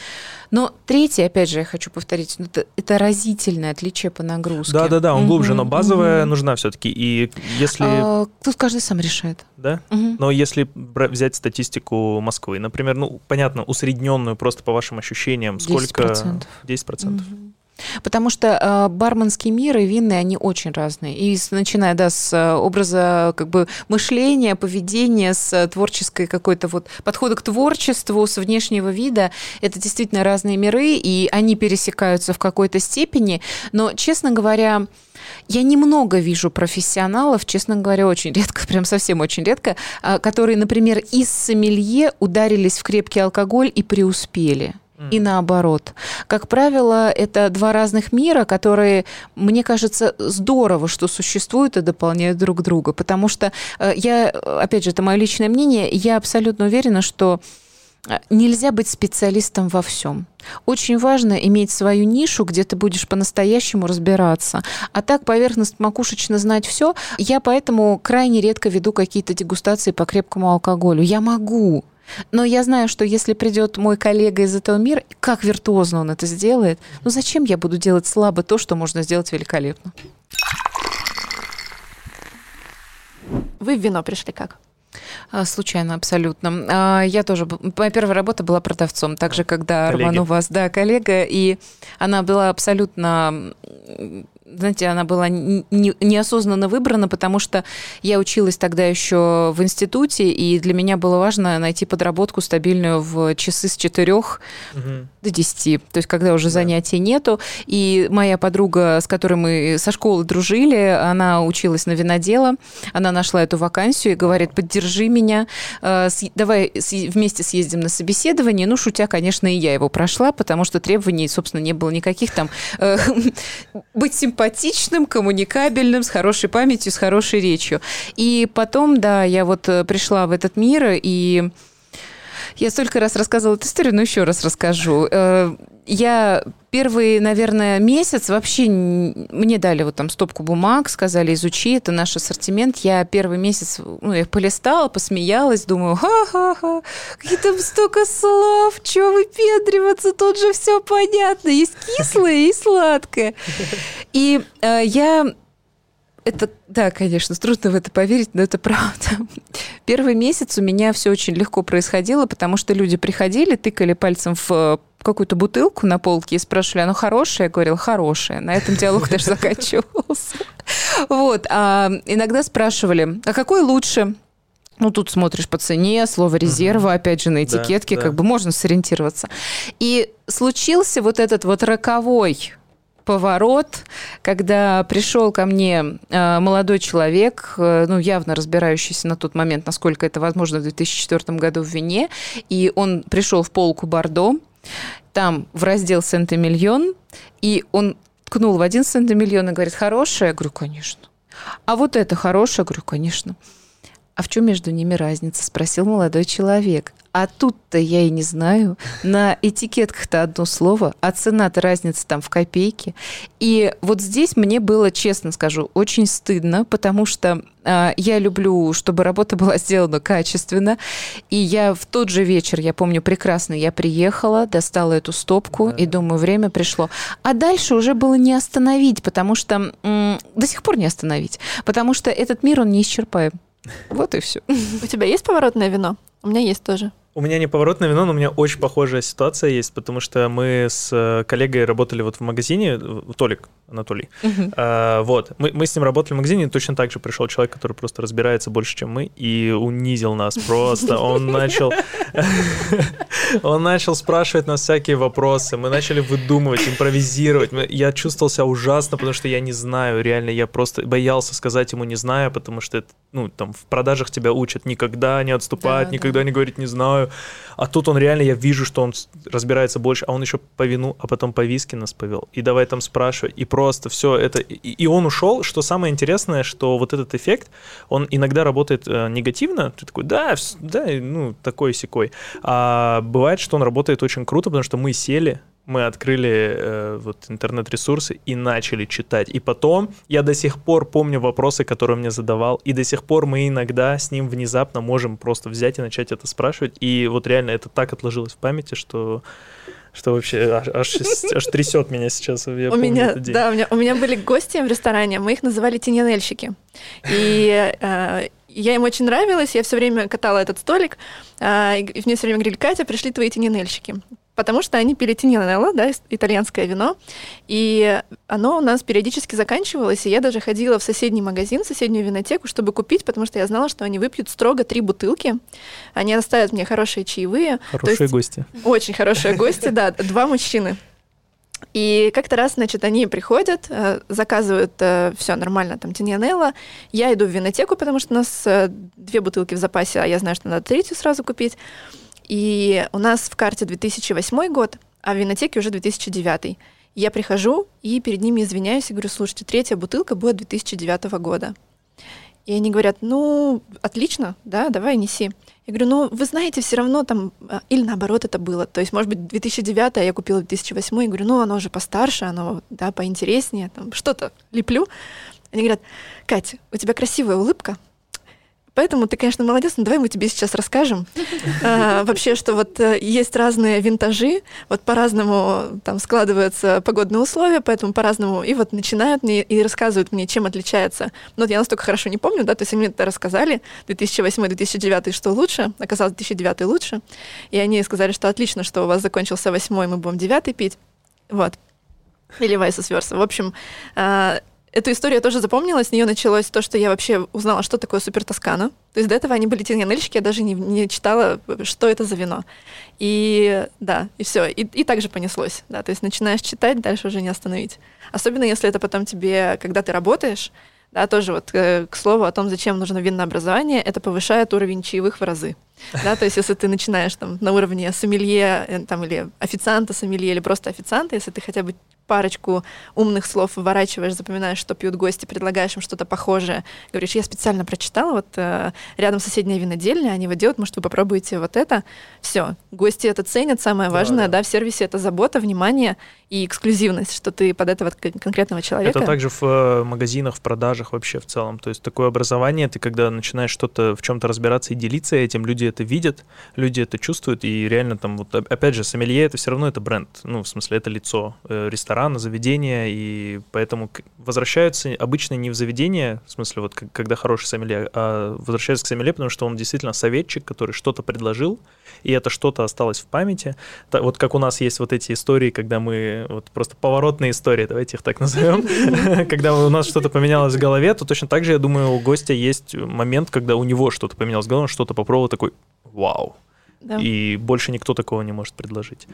Но третий, опять же, я хочу повторить, ну, это, это разительное отличие по нагрузке. Да, да, да, он глубже, но базовая нужна все-таки. И если. А, тут каждый сам решает. Да? Но если взять статистику Москвы, например, ну, понятно, усредненную просто по вашим ощущениям, сколько? 10%. 10%. Потому что э, барменский мир и винные, они очень разные. И с, начиная, да, с э, образа как бы мышления, поведения, с творческой какой-то вот подхода к творчеству, с внешнего вида, это действительно разные миры, и они пересекаются в какой-то степени. Но, честно говоря, я немного вижу профессионалов, честно говоря, очень редко, прям совсем очень редко, а, которые, например, из сомелье ударились в крепкий алкоголь и преуспели и наоборот. Как правило, это два разных мира, которые, мне кажется, здорово, что существуют и дополняют друг друга. Потому что э, я, опять же, это мое личное мнение, я абсолютно уверена, что э, Нельзя быть специалистом во всем. Очень важно иметь свою нишу, где ты будешь по-настоящему разбираться. А так поверхность макушечно знать все. Я поэтому крайне редко веду какие-то дегустации по крепкому алкоголю. Я могу, но я знаю, что если придет мой коллега из этого мира, как виртуозно он это сделает, ну зачем я буду делать слабо то, что можно сделать великолепно? Вы в вино пришли как? А, случайно, абсолютно. А, я тоже... Моя первая работа была продавцом, так же, когда Коллеги. Роман у вас, да, коллега, и она была абсолютно знаете, она была не, неосознанно выбрана, потому что я училась тогда еще в институте, и для меня было важно найти подработку стабильную в часы с 4 угу. до 10, то есть когда уже да. занятий нету. И моя подруга, с которой мы со школы дружили, она училась на винодела, она нашла эту вакансию и говорит, поддержи меня, э, давай вместе съездим на собеседование. Ну, шутя, конечно, и я его прошла, потому что требований, собственно, не было никаких там э, быть симпатичным, коммуникабельным, с хорошей памятью, с хорошей речью. И потом, да, я вот э, пришла в этот мир, и я столько раз рассказывала эту историю, но еще раз расскажу. Я первый, наверное, месяц вообще мне дали вот там стопку бумаг, сказали, изучи, это наш ассортимент. Я первый месяц, ну, я полистала, посмеялась, думаю, ха-ха-ха, какие там столько слов, чего выпендриваться, тут же все понятно, есть кислое и сладкое. И э, я это, да, конечно, трудно в это поверить, но это правда. Первый месяц у меня все очень легко происходило, потому что люди приходили, тыкали пальцем в какую-то бутылку на полке и спрашивали, оно хорошее? Я говорила, хорошее. На этом диалог даже заканчивался. Вот. А иногда спрашивали, а какой лучше? Ну, тут смотришь по цене, слово резерва, опять же, на этикетке, как бы можно сориентироваться. И случился вот этот вот роковой поворот, когда пришел ко мне э, молодой человек, э, ну, явно разбирающийся на тот момент, насколько это возможно в 2004 году в вине, и он пришел в полку Бордо, там в раздел Сент-Эмильон, и он ткнул в один Сент-Эмильон и говорит, хорошее? Я говорю, конечно. А вот это хорошее? Я говорю, конечно. А в чем между ними разница? Спросил молодой человек. А тут-то я и не знаю. На этикетках-то одно слово, а цена-то разница там в копейке. И вот здесь мне было, честно скажу, очень стыдно, потому что э, я люблю, чтобы работа была сделана качественно. И я в тот же вечер, я помню прекрасно, я приехала, достала эту стопку да. и думаю, время пришло. А дальше уже было не остановить, потому что м- до сих пор не остановить, потому что этот мир, он неисчерпаем. Вот и все. У тебя есть поворотное вино? У меня есть тоже. У меня не поворотное вино, но у меня очень похожая ситуация есть, потому что мы с э, коллегой работали вот в магазине, Толик Анатолий, uh-huh. а, вот, мы, мы с ним работали в магазине, и точно так же пришел человек, который просто разбирается больше, чем мы, и унизил нас просто, он начал, он начал спрашивать нас всякие вопросы, мы начали выдумывать, импровизировать, я чувствовал себя ужасно, потому что я не знаю, реально, я просто боялся сказать ему не знаю, потому что, ну, там, в продажах тебя учат никогда не отступать, да, никогда да. не говорить не знаю, а тут он реально, я вижу, что он разбирается больше, а он еще по вину, а потом по виски нас повел. И давай там спрашивать, и просто все это... И, и он ушел, что самое интересное, что вот этот эффект, он иногда работает э, негативно, ты такой, да, да, ну, такой секой. А бывает, что он работает очень круто, потому что мы сели, мы открыли э, вот интернет-ресурсы и начали читать. И потом я до сих пор помню вопросы, которые он мне задавал, и до сих пор мы иногда с ним внезапно можем просто взять и начать это спрашивать. И вот реально это так отложилось в памяти, что что вообще аж, аж, аж трясет меня сейчас. Я у меня, да, у меня, у меня были гости в ресторане, мы их называли тененельщики. И э, я им очень нравилась, я все время катала этот столик, э, и мне все время говорили, Катя, пришли твои тененельщики потому что они пили тиньянелло, да, итальянское вино, и оно у нас периодически заканчивалось, и я даже ходила в соседний магазин, в соседнюю винотеку, чтобы купить, потому что я знала, что они выпьют строго три бутылки, они оставят мне хорошие чаевые. Хорошие гости. Очень хорошие гости, да, два мужчины. И как-то раз, значит, они приходят, э, заказывают э, все нормально, там, тиньянелло. Я иду в винотеку, потому что у нас э, две бутылки в запасе, а я знаю, что надо третью сразу купить. И у нас в карте 2008 год, а в винотеке уже 2009. Я прихожу и перед ними извиняюсь и говорю, слушайте, третья бутылка будет 2009 года. И они говорят, ну, отлично, да, давай неси. Я говорю, ну, вы знаете, все равно там, а, или наоборот это было. То есть, может быть, 2009, а я купила 2008, и говорю, ну, оно уже постарше, оно, да, поинтереснее, там, что-то леплю. Они говорят, Катя, у тебя красивая улыбка, Поэтому ты, конечно, молодец, но давай мы тебе сейчас расскажем а, вообще, что вот э, есть разные винтажи, вот по-разному там складываются погодные условия, поэтому по-разному, и вот начинают мне и рассказывают мне, чем отличается. Но вот я настолько хорошо не помню, да, то есть они мне это рассказали, 2008-2009, что лучше, оказалось 2009 лучше, и они сказали, что отлично, что у вас закончился восьмой, мы будем девятый пить. Вот. Или vice versa. В общем, э, эту историю я тоже запомнила. С нее началось то, что я вообще узнала, что такое супер тоскана. То есть до этого они были тиньянельщики, я даже не, не читала, что это за вино. И да, и все. И, и так же понеслось. Да, то есть начинаешь читать, дальше уже не остановить. Особенно если это потом тебе, когда ты работаешь, да, тоже вот э, к слову о том, зачем нужно винное образование, это повышает уровень чаевых в разы. Да, то есть если ты начинаешь там на уровне сомелье э, там, или официанта сомелье, или просто официанта, если ты хотя бы парочку умных слов выворачиваешь, запоминаешь, что пьют гости, предлагаешь им что-то похожее. Говоришь, я специально прочитала, вот э, рядом соседняя винодельня, они вот делают, может, вы попробуете вот это. Все, гости это ценят, самое важное, да, да. да, в сервисе это забота, внимание и эксклюзивность, что ты под этого конкретного человека. Это также в э, магазинах, в продажах вообще в целом. То есть такое образование, ты когда начинаешь что-то в чем-то разбираться и делиться этим, люди это видят, люди это чувствуют, и реально там вот опять же, сомелье это все равно это бренд, ну, в смысле, это лицо э, ресторана рестораны, заведения, и поэтому возвращаются обычно не в заведение, в смысле, вот когда хороший сомелье, а возвращаются к сомелье, потому что он действительно советчик, который что-то предложил, и это что-то осталось в памяти. Вот как у нас есть вот эти истории, когда мы, вот просто поворотные истории, давайте их так назовем, когда у нас что-то поменялось в голове, то точно так же, я думаю, у гостя есть момент, когда у него что-то поменялось в голове, он что-то попробовал, такой, вау. И больше никто такого не может предложить.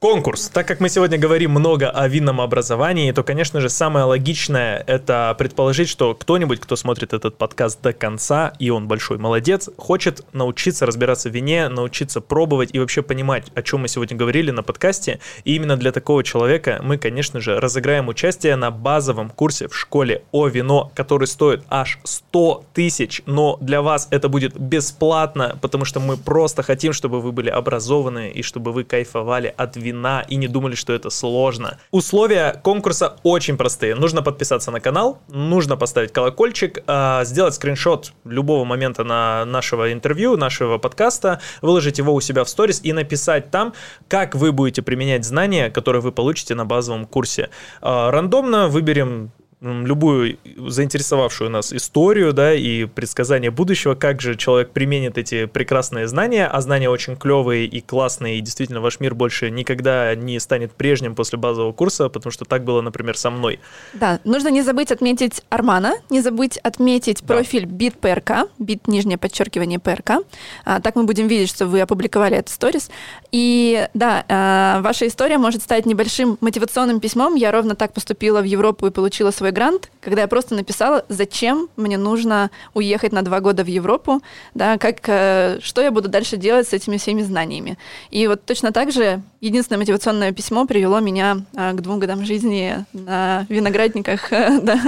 Конкурс. Так как мы сегодня говорим много о винном образовании, то, конечно же, самое логичное это предположить, что кто-нибудь, кто смотрит этот подкаст до конца, и он большой молодец, хочет научиться разбираться в вине, научиться пробовать и вообще понимать, о чем мы сегодня говорили на подкасте. И именно для такого человека мы, конечно же, разыграем участие на базовом курсе в школе о вино, который стоит аж 100 тысяч, но для вас это будет бесплатно, потому что мы просто хотим, чтобы вы были образованы и чтобы вы кайфовали от вина вина и не думали, что это сложно. Условия конкурса очень простые. Нужно подписаться на канал, нужно поставить колокольчик, а, сделать скриншот любого момента на нашего интервью, нашего подкаста, выложить его у себя в сторис и написать там, как вы будете применять знания, которые вы получите на базовом курсе. А, рандомно выберем любую заинтересовавшую нас историю, да, и предсказание будущего, как же человек применит эти прекрасные знания, а знания очень клевые и классные, и действительно ваш мир больше никогда не станет прежним после базового курса, потому что так было, например, со мной. Да, нужно не забыть отметить Армана, не забыть отметить да. профиль BitPRK, бит нижнее подчеркивание ПРК. А, так мы будем видеть, что вы опубликовали этот сторис. И да, а, ваша история может стать небольшим мотивационным письмом. Я ровно так поступила в Европу и получила свой свой грант, когда я просто написала, зачем мне нужно уехать на два года в Европу, да, как, э, что я буду дальше делать с этими всеми знаниями. И вот точно так же единственное мотивационное письмо привело меня э, к двум годам жизни на виноградниках да,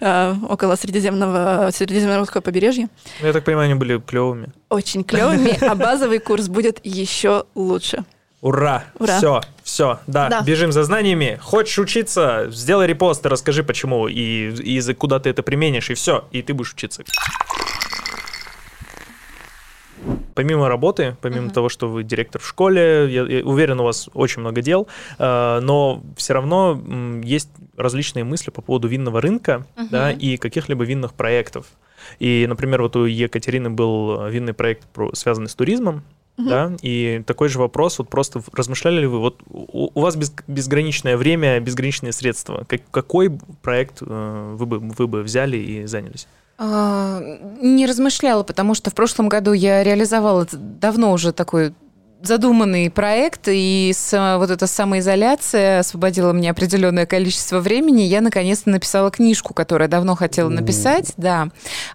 э, около Средиземного, Средиземноморского побережья. Я так понимаю, они были клевыми. Очень клевыми, а базовый курс будет еще лучше. Ура! Ура! Все, все, да, да, бежим за знаниями. Хочешь учиться, сделай репост и расскажи, почему, и, и куда ты это применишь, и все, и ты будешь учиться. Помимо работы, помимо uh-huh. того, что вы директор в школе, я, я уверен, у вас очень много дел, э, но все равно м, есть различные мысли по поводу винного рынка uh-huh. да, и каких-либо винных проектов. И, например, вот у Екатерины был винный проект, про, связанный с туризмом, Угу. Да, и такой же вопрос, вот просто размышляли ли вы, вот у, у вас без, безграничное время, безграничные средства, как, какой проект э, вы, бы, вы бы взяли и занялись? А, не размышляла, потому что в прошлом году я реализовала давно уже такой задуманный проект, и с, вот эта самоизоляция освободила мне определенное количество времени. Я наконец-то написала книжку, которую давно хотела написать. Да.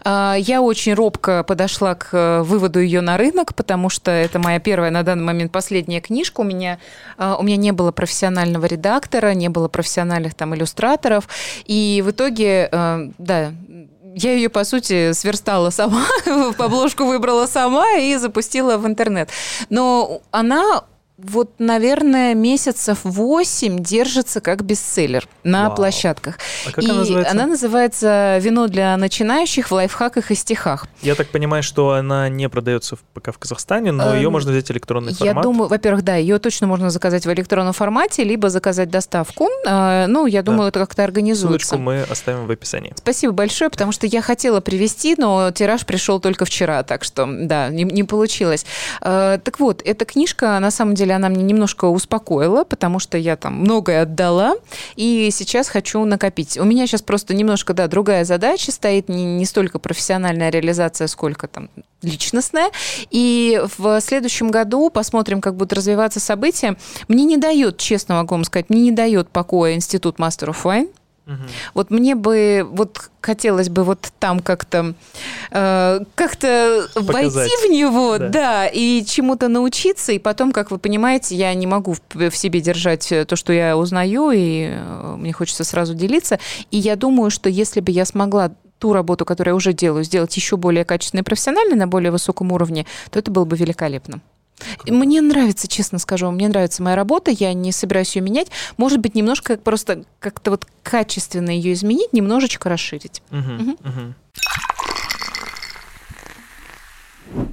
А, я очень робко подошла к э, выводу ее на рынок, потому что это моя первая на данный момент последняя книжка. У меня, а, у меня не было профессионального редактора, не было профессиональных там иллюстраторов. И в итоге, э, да, я ее, по сути, сверстала сама, обложку выбрала сама и запустила в интернет. Но она вот, наверное, месяцев 8 держится как бестселлер на Вау. площадках. А как и она называется? Она называется «Вино для начинающих в лайфхаках и стихах». Я так понимаю, что она не продается пока в Казахстане, но ее эм, можно взять в электронный формат. Я думаю, во-первых, да, ее точно можно заказать в электронном формате, либо заказать доставку. Э, ну, я думаю, да. это как-то организуется. Ссылочку мы оставим в описании. Спасибо большое, потому что я хотела привести, но тираж пришел только вчера, так что, да, не, не получилось. Э, так вот, эта книжка, на самом деле, деле она мне немножко успокоила, потому что я там многое отдала, и сейчас хочу накопить. У меня сейчас просто немножко, да, другая задача стоит, не, не столько профессиональная реализация, сколько там личностная. И в следующем году посмотрим, как будут развиваться события. Мне не дает, честно могу вам сказать, мне не дает покоя Институт of Wine. Угу. Вот мне бы, вот хотелось бы вот там как-то э, как-то войти в него, да. да, и чему-то научиться, и потом, как вы понимаете, я не могу в, в себе держать то, что я узнаю, и э, мне хочется сразу делиться. И я думаю, что если бы я смогла ту работу, которую я уже делаю, сделать еще более качественной и профессиональной на более высоком уровне, то это было бы великолепно. Мне нравится, честно скажу, мне нравится моя работа, я не собираюсь ее менять. Может быть, немножко просто как-то вот качественно ее изменить, немножечко расширить. Угу, угу. Угу.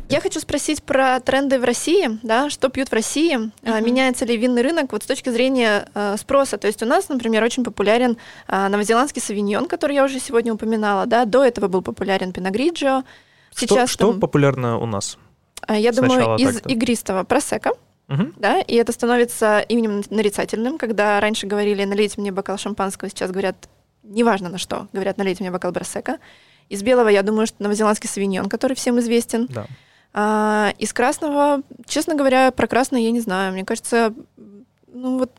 Я хочу спросить про тренды в России, да, что пьют в России, uh-huh. меняется ли винный рынок вот с точки зрения э, спроса. То есть у нас, например, очень популярен э, новозеландский савиньон, который я уже сегодня упоминала, да, до этого был популярен пиногриджио. Сейчас что, там... что популярно у нас? А, я думаю, из так-то. игристого просека. Угу. Да, и это становится именем нарицательным, когда раньше говорили «налейте мне бокал шампанского», сейчас говорят неважно на что, говорят «налейте мне бокал просека». Из белого, я думаю, что новозеландский савиньон, который всем известен. Да. А, из красного, честно говоря, про красное я не знаю. Мне кажется, ну вот,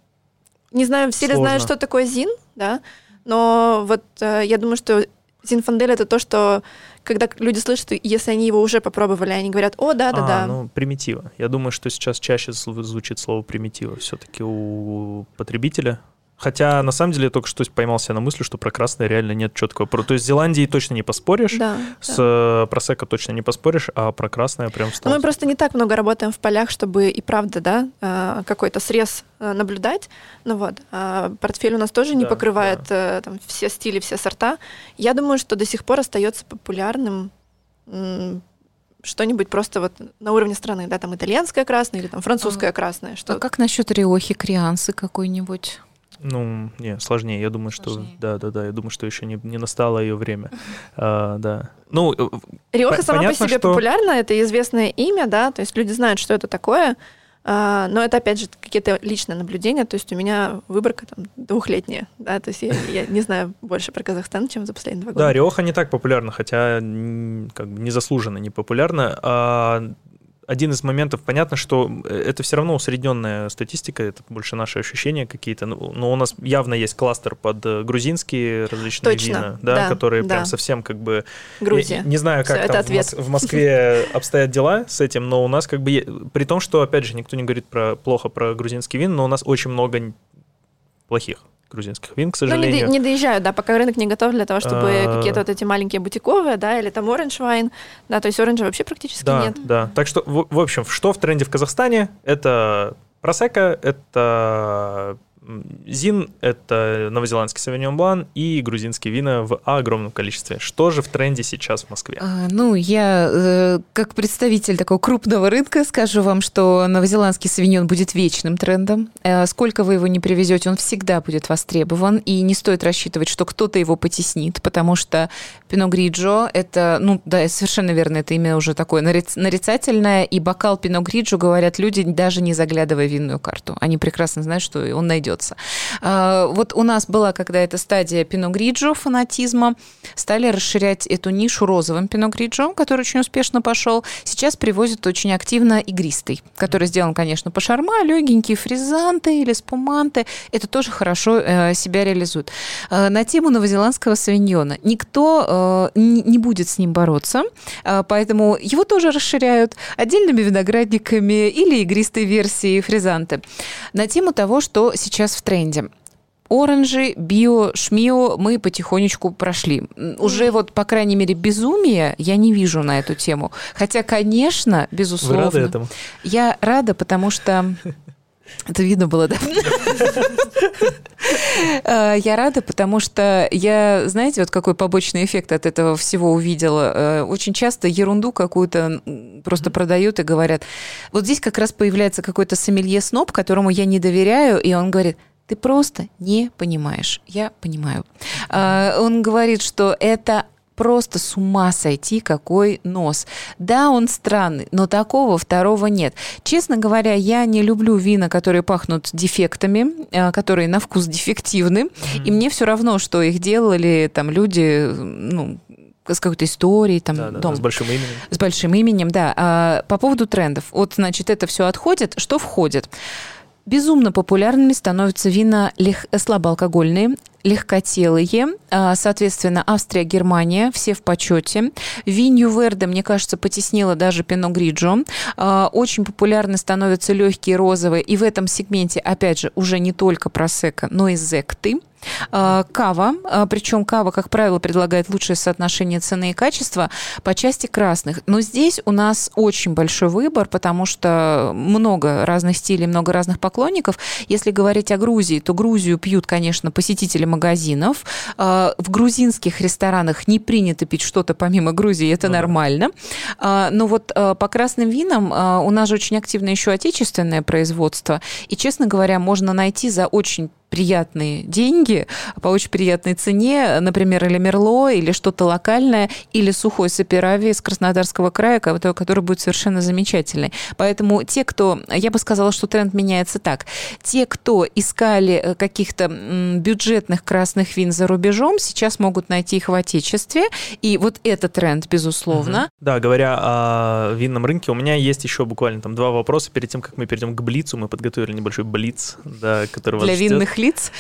не знаю, все Сложно. ли знают, что такое ЗИН, да, но вот э, я думаю, что Зинфандель это то, что когда люди слышат, если они его уже попробовали, они говорят, о, да, да, а, да. Ну, примитива. Я думаю, что сейчас чаще звучит слово примитива все-таки у потребителя. Хотя, на самом деле, я только что поймался на мысли, что про красное реально нет четкого. То есть с Зеландией точно не поспоришь, да, с да. просека точно не поспоришь, а про красное прям стал. Мы просто не так много работаем в полях, чтобы и правда, да, а, какой-то срез а, наблюдать. Ну вот, а портфель у нас тоже не да, покрывает да. Э, там, все стили, все сорта. Я думаю, что до сих пор остается популярным что-нибудь просто вот на уровне страны, да, там итальянское красное или там французское а, красное. Что... А как насчет риохи криансы какой-нибудь? Ну, не, сложнее. Я думаю, что да, да, да. Я думаю, что еще не, не настало ее время. А, да. Ну, э, Риоха сама по себе что... популярна, это известное имя, да, то есть люди знают, что это такое. А, но это, опять же, какие-то личные наблюдения. То есть у меня выборка там двухлетняя. Да? То есть я, я не знаю больше про Казахстан, чем за последние два года. Да, Риоха не так популярна, хотя как бы незаслуженно не популярна. А один из моментов, понятно, что э, это все равно усредненная статистика, это больше наши ощущения какие-то, ну, но у нас явно есть кластер под э, грузинские различные Точно, вина, да, да которые да. прям совсем как бы... Грузия. Я, не знаю, как Все, там в, Мос- в Москве обстоят дела с этим, но у нас как бы... При том, что, опять же, никто не говорит про, плохо про грузинский вин, но у нас очень много плохих грузинских вин, к сожалению. Ну, не, не доезжают, да, пока рынок не готов для того, чтобы а... какие-то вот эти маленькие бутиковые, да, или там оранж вайн, да, то есть оранжа вообще практически да, нет. Да, так что, в, в общем, что в тренде в Казахстане? Это просека, это Зин — это новозеландский савиньон блан и грузинские вина в огромном количестве. Что же в тренде сейчас в Москве? А, ну, я э, как представитель такого крупного рынка скажу вам, что новозеландский савиньон будет вечным трендом. Э, сколько вы его не привезете, он всегда будет востребован, и не стоит рассчитывать, что кто-то его потеснит, потому что Пино Гриджо — это, ну, да, совершенно верно, это имя уже такое нарицательное, и бокал Пино Гриджо, говорят люди, даже не заглядывая в винную карту. Они прекрасно знают, что он найдет найдется. А, вот у нас была когда эта стадия пино гриджо фанатизма, стали расширять эту нишу розовым пино гриджо, который очень успешно пошел. Сейчас привозят очень активно игристый, который сделан, конечно, по шарма, легенькие фризанты или спуманты. Это тоже хорошо э, себя реализует. Э, на тему новозеландского савиньона. Никто э, не будет с ним бороться, поэтому его тоже расширяют отдельными виноградниками или игристой версией фризанты. На тему того, что сейчас сейчас в тренде. Оранжи, био, шмио мы потихонечку прошли. Уже вот, по крайней мере, безумие я не вижу на эту тему. Хотя, конечно, безусловно. Вы рады этому? Я рада, потому что это видно было, да? Э, я рада, потому что я, знаете, вот какой побочный эффект от этого всего увидела. Э, очень часто ерунду какую-то просто продают и говорят. Вот здесь как раз появляется какой-то сомелье-сноб, которому я не доверяю, и он говорит, ты просто не понимаешь. Я понимаю. Э, он говорит, что это просто с ума сойти, какой нос. Да, он странный, но такого второго нет. Честно говоря, я не люблю вина, которые пахнут дефектами, э, которые на вкус дефективны, mm-hmm. и мне все равно, что их делали там люди, ну, с какой-то историей, там, да, да, дом. с большим именем. С большим именем, да. А, по поводу трендов. Вот, значит, это все отходит. Что входит? Безумно популярными становятся вина лег... слабоалкогольные, легкотелые. А, соответственно, Австрия, Германия, все в почете. Винью Верде, мне кажется, потеснила даже Пино Гриджо. А, очень популярны становятся легкие розовые. И в этом сегменте, опять же, уже не только просека, но и зекты. А, кава, а, причем кава, как правило, предлагает лучшее соотношение цены и качества по части красных. Но здесь у нас очень большой выбор, потому что много разных стилей, много разных поклонников. Если говорить о Грузии, то Грузию пьют, конечно, посетители магазинов. А, в грузинских ресторанах не принято пить что-то помимо Грузии, это ну, нормально. Но вот по красным винам у нас же очень активно еще отечественное производство. И, честно говоря, можно найти за очень приятные деньги по очень приятной цене, например, или Мерло, или что-то локальное, или сухой саперави из Краснодарского края, который будет совершенно замечательный. Поэтому те, кто, я бы сказала, что тренд меняется так, те, кто искали э, каких-то бюджетных красных вин за рубежом, сейчас могут найти их в Отечестве, и вот этот тренд, безусловно. Угу. Да, говоря о винном рынке, у меня есть еще буквально там два вопроса перед тем, как мы перейдем к Блицу. Мы подготовили небольшой Блиц, да, который Для винных лиц.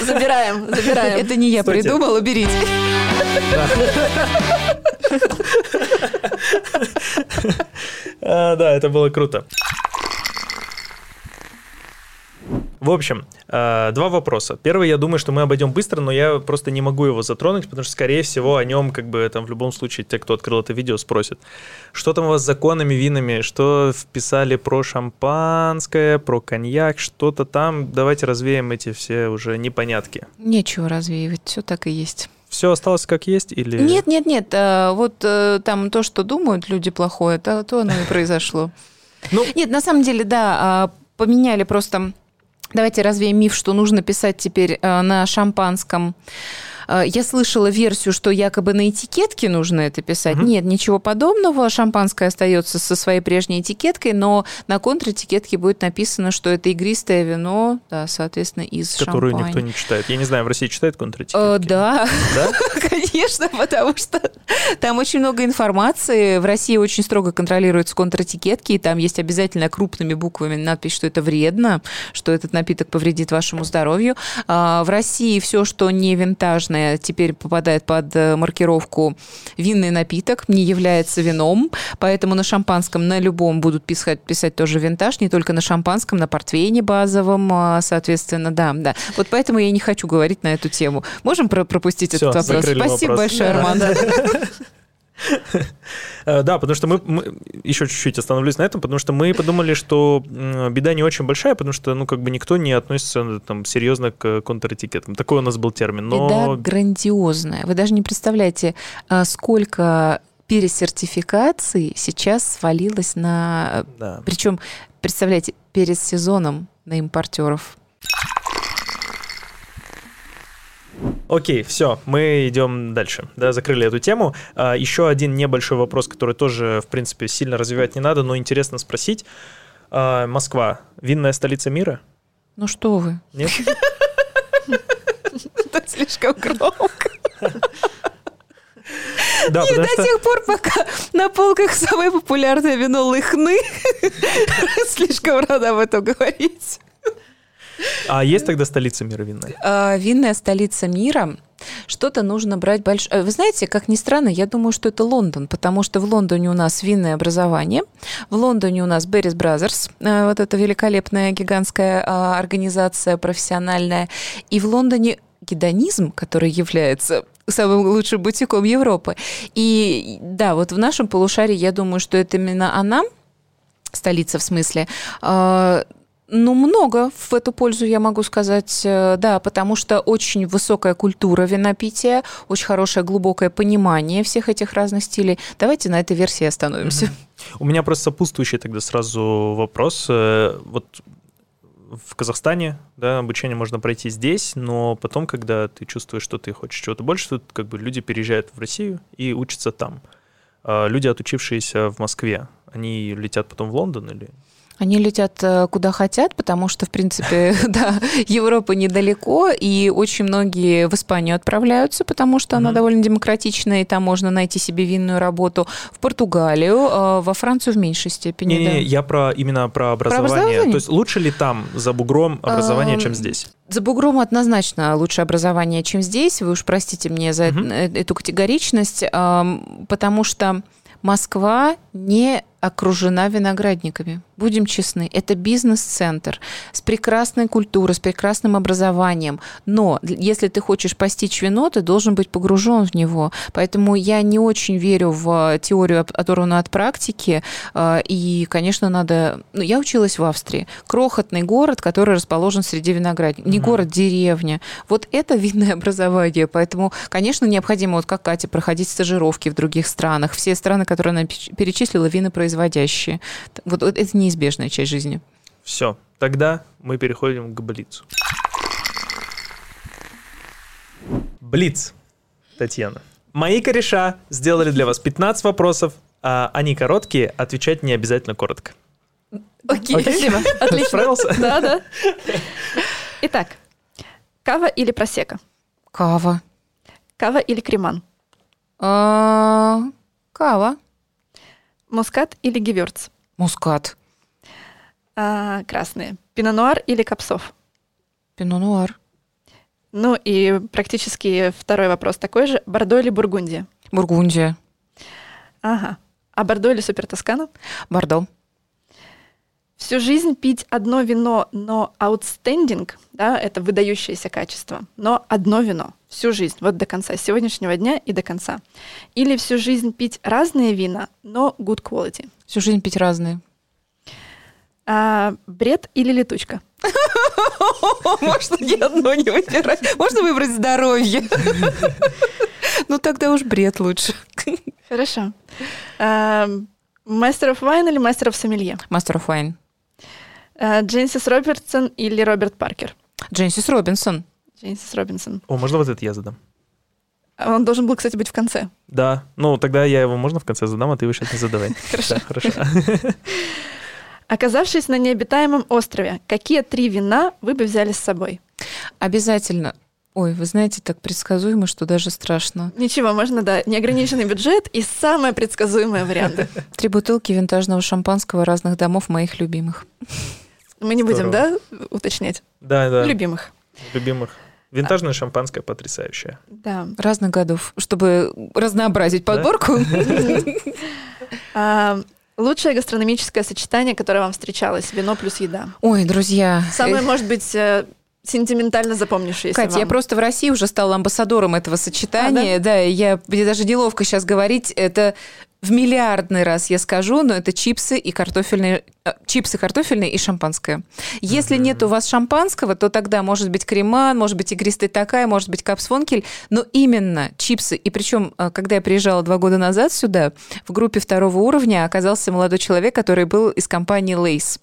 Забираем, забираем. Это не я придумала, берите. Да, это было круто. В общем, э, два вопроса. Первый, я думаю, что мы обойдем быстро, но я просто не могу его затронуть, потому что, скорее всего, о нем, как бы, там, в любом случае, те, кто открыл это видео, спросят. Что там у вас с законами, винами? Что вписали про шампанское, про коньяк, что-то там? Давайте развеем эти все уже непонятки. Нечего развеивать, все так и есть. Все осталось как есть или... Нет, нет, нет. Э, вот э, там то, что думают люди плохое, то, то оно и произошло. Ну, Нет, на самом деле, да, а, поменяли просто Давайте развеем миф, что нужно писать теперь э, на шампанском я слышала версию, что якобы на этикетке нужно это писать. Угу. Нет, ничего подобного. Шампанское остается со своей прежней этикеткой, но на контр-этикетке будет написано, что это игристое вино, да, соответственно, из Которую шампань. никто не читает. Я не знаю, в России читают контр-этикетки? Э, да, да? конечно, потому что там очень много информации. В России очень строго контролируются контр-этикетки, и там есть обязательно крупными буквами надпись, что это вредно, что этот напиток повредит вашему здоровью. А в России все, что не винтажное, красное теперь попадает под э, маркировку винный напиток, не является вином, поэтому на шампанском, на любом будут писать, писать тоже винтаж, не только на шампанском, на портвейне базовом, а, соответственно, да, да. Вот поэтому я не хочу говорить на эту тему. Можем про пропустить Все, этот вопрос? Спасибо вопрос. большое, Арман. Э, да, потому что мы, мы еще чуть-чуть остановлюсь на этом, потому что мы подумали, что беда не очень большая, потому что, ну, как бы никто не относится там серьезно к контр-этикетам. Такой у нас был термин. Но... Беда грандиозная. Вы даже не представляете, а, сколько пересертификаций сейчас свалилось на... Да. Причем, представляете, перед сезоном на импортеров. Окей, все, мы идем дальше. Да, закрыли эту тему. А, еще один небольшой вопрос, который тоже, в принципе, сильно развивать не надо, но интересно спросить. А, Москва винная столица мира? Ну что вы? Нет? Это слишком громко. Да, и до что... тех пор, пока на полках самое популярное вино лыхны, слишком рада об этом говорить. А есть тогда столица мира винная? А, винная столица мира. Что-то нужно брать большое. Э, вы знаете, как ни странно, я думаю, что это Лондон, потому что в Лондоне у нас винное образование, в Лондоне у нас Беррис Brothers, э, вот эта великолепная гигантская а, организация профессиональная, и в Лондоне гедонизм, который является самым лучшим бутиком Европы. И да, вот в нашем полушарии, я думаю, что это именно она, столица в смысле, а, ну, много в эту пользу, я могу сказать, э, да, потому что очень высокая культура винопития, очень хорошее глубокое понимание всех этих разных стилей. Давайте на этой версии остановимся. У меня просто сопутствующий тогда сразу вопрос. Э, вот в Казахстане, да, обучение можно пройти здесь, но потом, когда ты чувствуешь, что ты хочешь чего-то больше, тут как бы люди переезжают в Россию и учатся там. А люди, отучившиеся в Москве, они летят потом в Лондон или они летят э, куда хотят, потому что, в принципе, да, Европа недалеко, и очень многие в Испанию отправляются, потому что она довольно демократичная, и там можно найти себе винную работу. В Португалию, э, во Францию в меньшей степени. Не, да. не, я про именно про образование. Про образование? То есть лучше ли там за бугром образование, чем здесь? За бугром однозначно лучше образование, чем здесь. Вы уж простите мне за угу. эту категоричность, потому что Москва не окружена виноградниками. Будем честны, это бизнес-центр с прекрасной культурой, с прекрасным образованием. Но если ты хочешь постичь вино, ты должен быть погружен в него. Поэтому я не очень верю в теорию, оторванную от практики. А, и, конечно, надо... Ну, я училась в Австрии. Крохотный город, который расположен среди виноградников. Не город, деревня. Вот это винное образование. Поэтому, конечно, необходимо, вот как Катя, проходить стажировки в других странах. Все страны, которые она перечислила, винопроизводители производящие. Вот, вот это неизбежная часть жизни. Все, тогда мы переходим к Блицу. Блиц, Татьяна. Мои кореша сделали для вас 15 вопросов. А они короткие, отвечать не обязательно коротко. Окей, Окей? спасибо. Отлично. Справился? Да, да. Итак, кава или просека? Кава. Кава или креман? А, кава. Мускат или геверц? Мускат. А, красные. Пино-нуар или капсов? Пино-нуар. Ну и практически второй вопрос такой же. Бордо или Бургундия? Бургундия. Ага. А Бордо или Супер Тоскана? Бордо. Всю жизнь пить одно вино, но outstanding, да, это выдающееся качество, но одно вино всю жизнь, вот до конца, с сегодняшнего дня и до конца. Или всю жизнь пить разные вина, но good quality. Всю жизнь пить разные. А, бред или летучка? Можно ни одно не выбирать. Можно выбрать здоровье. Ну тогда уж бред лучше. Хорошо. Мастер оф вайн или мастер оф сомелье? Мастер оф вайн. Дженсис Робертсон или Роберт Паркер? Дженсис Робинсон. Дженсис Робинсон. О, можно вот это я задам? Он должен был, кстати, быть в конце. Да. Ну, тогда я его можно в конце задам, а ты выше не задавай. Хорошо. хорошо. Оказавшись на необитаемом острове, какие три вина вы бы взяли с собой? Обязательно. Ой, вы знаете, так предсказуемо, что даже страшно. Ничего, можно, да, неограниченный бюджет и самые предсказуемые варианты. Три бутылки винтажного шампанского разных домов моих любимых. Мы не будем, да, уточнять? Да, да. Любимых. Любимых. Винтажное шампанское потрясающее. Да. Разных годов, чтобы разнообразить подборку. А, лучшее гастрономическое сочетание, которое вам встречалось, вино плюс еда. Ой, друзья. Самое, может быть, э, сентиментально запомнившееся Катя, вам. я просто в России уже стала амбассадором этого сочетания. А, да? да, я, мне даже неловко сейчас говорить. Это в миллиардный раз я скажу, но это чипсы и картофельные, э, чипсы картофельные и шампанское. Если mm-hmm. нет у вас шампанского, то тогда может быть креман, может быть игристый такая, может быть капсфонкель, но именно чипсы. И причем, э, когда я приезжала два года назад сюда, в группе второго уровня оказался молодой человек, который был из компании Lace.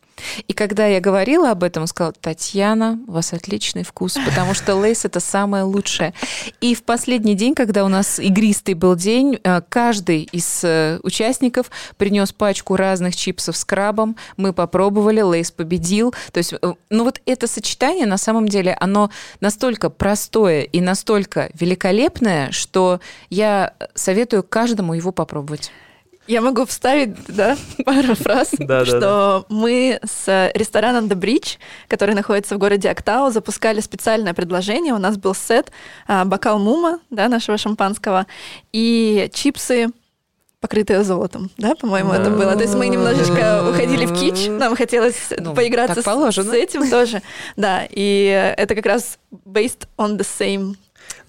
И когда я говорила об этом, сказал, Татьяна, у вас отличный вкус, потому что лейс это самое лучшее. И в последний день, когда у нас игристый был день, э, каждый из э, участников принес пачку разных чипсов с крабом, мы попробовали, лейс победил. То есть, э, ну вот это сочетание, на самом деле, оно настолько простое и настолько великолепное, что я советую каждому его попробовать. Я могу вставить, да, пару фраз, да, что да, мы с рестораном The Bridge, который находится в городе Актау, запускали специальное предложение. У нас был сет а, бокал мума, да, нашего шампанского, и чипсы покрытые золотом, да, по-моему, это было. То есть мы немножечко уходили в кич, нам хотелось ну, поиграться с, с этим тоже, да, и это как раз based on the same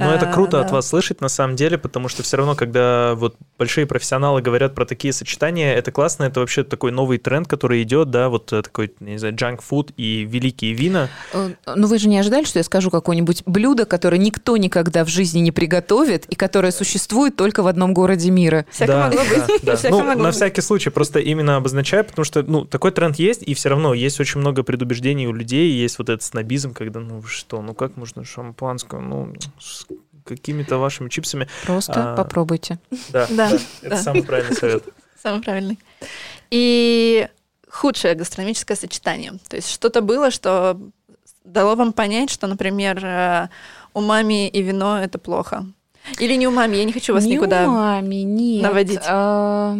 Ну, это А, круто да. от вас слышать, на самом деле, потому что все равно, когда вот большие профессионалы говорят про такие сочетания, это классно, это вообще такой новый тренд, который идет, да, вот э, такой, не знаю, junk food и великие вина. Э, Ну, вы же не ожидали, что я скажу какое-нибудь блюдо, которое никто никогда в жизни не приготовит и которое существует только в одном городе мира. Всяко да, могло быть. да, Ну, на быть. всякий случай, просто именно обозначаю, потому что, ну, такой тренд есть, и все равно есть очень много предубеждений у людей, есть вот этот снобизм, когда, ну, что, ну, как можно шампанское, ну, какими-то вашими чипсами. Просто А, попробуйте. Да, Да, да, это да. самый правильный совет. Самый правильный. И худшее гастрономическое сочетание. То есть что-то было, что дало вам понять, что, например, э, умами и вино — это плохо. Или не умами, я не хочу вас Не никуда... умами, нет. наводить. А,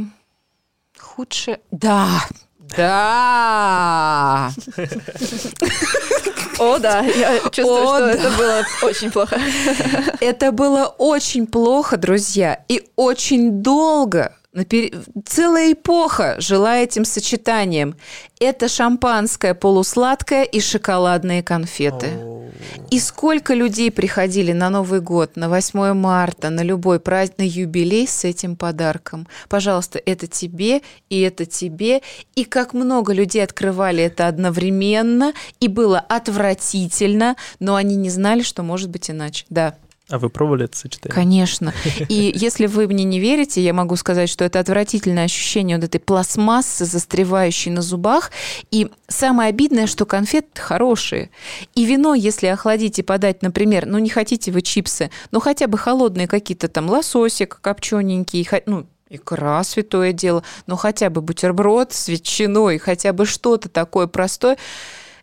Худшее... Да, да. О, да, я чувствую, О, что да. это было очень плохо. Это было очень плохо, друзья, и очень долго. Целая эпоха жила этим сочетанием. Это шампанское полусладкое и шоколадные конфеты. И сколько людей приходили на Новый год, на 8 марта, на любой праздник, на юбилей с этим подарком. Пожалуйста, это тебе, и это тебе. И как много людей открывали это одновременно, и было отвратительно, но они не знали, что может быть иначе. Да. А вы пробовали это сочетание? Конечно. И если вы мне не верите, я могу сказать, что это отвратительное ощущение вот этой пластмассы, застревающей на зубах. И самое обидное, что конфеты хорошие. И вино, если охладить и подать, например, ну не хотите вы чипсы, но хотя бы холодные какие-то там лососик копчененький, ну, икра, святое дело, но хотя бы бутерброд с ветчиной, хотя бы что-то такое простое,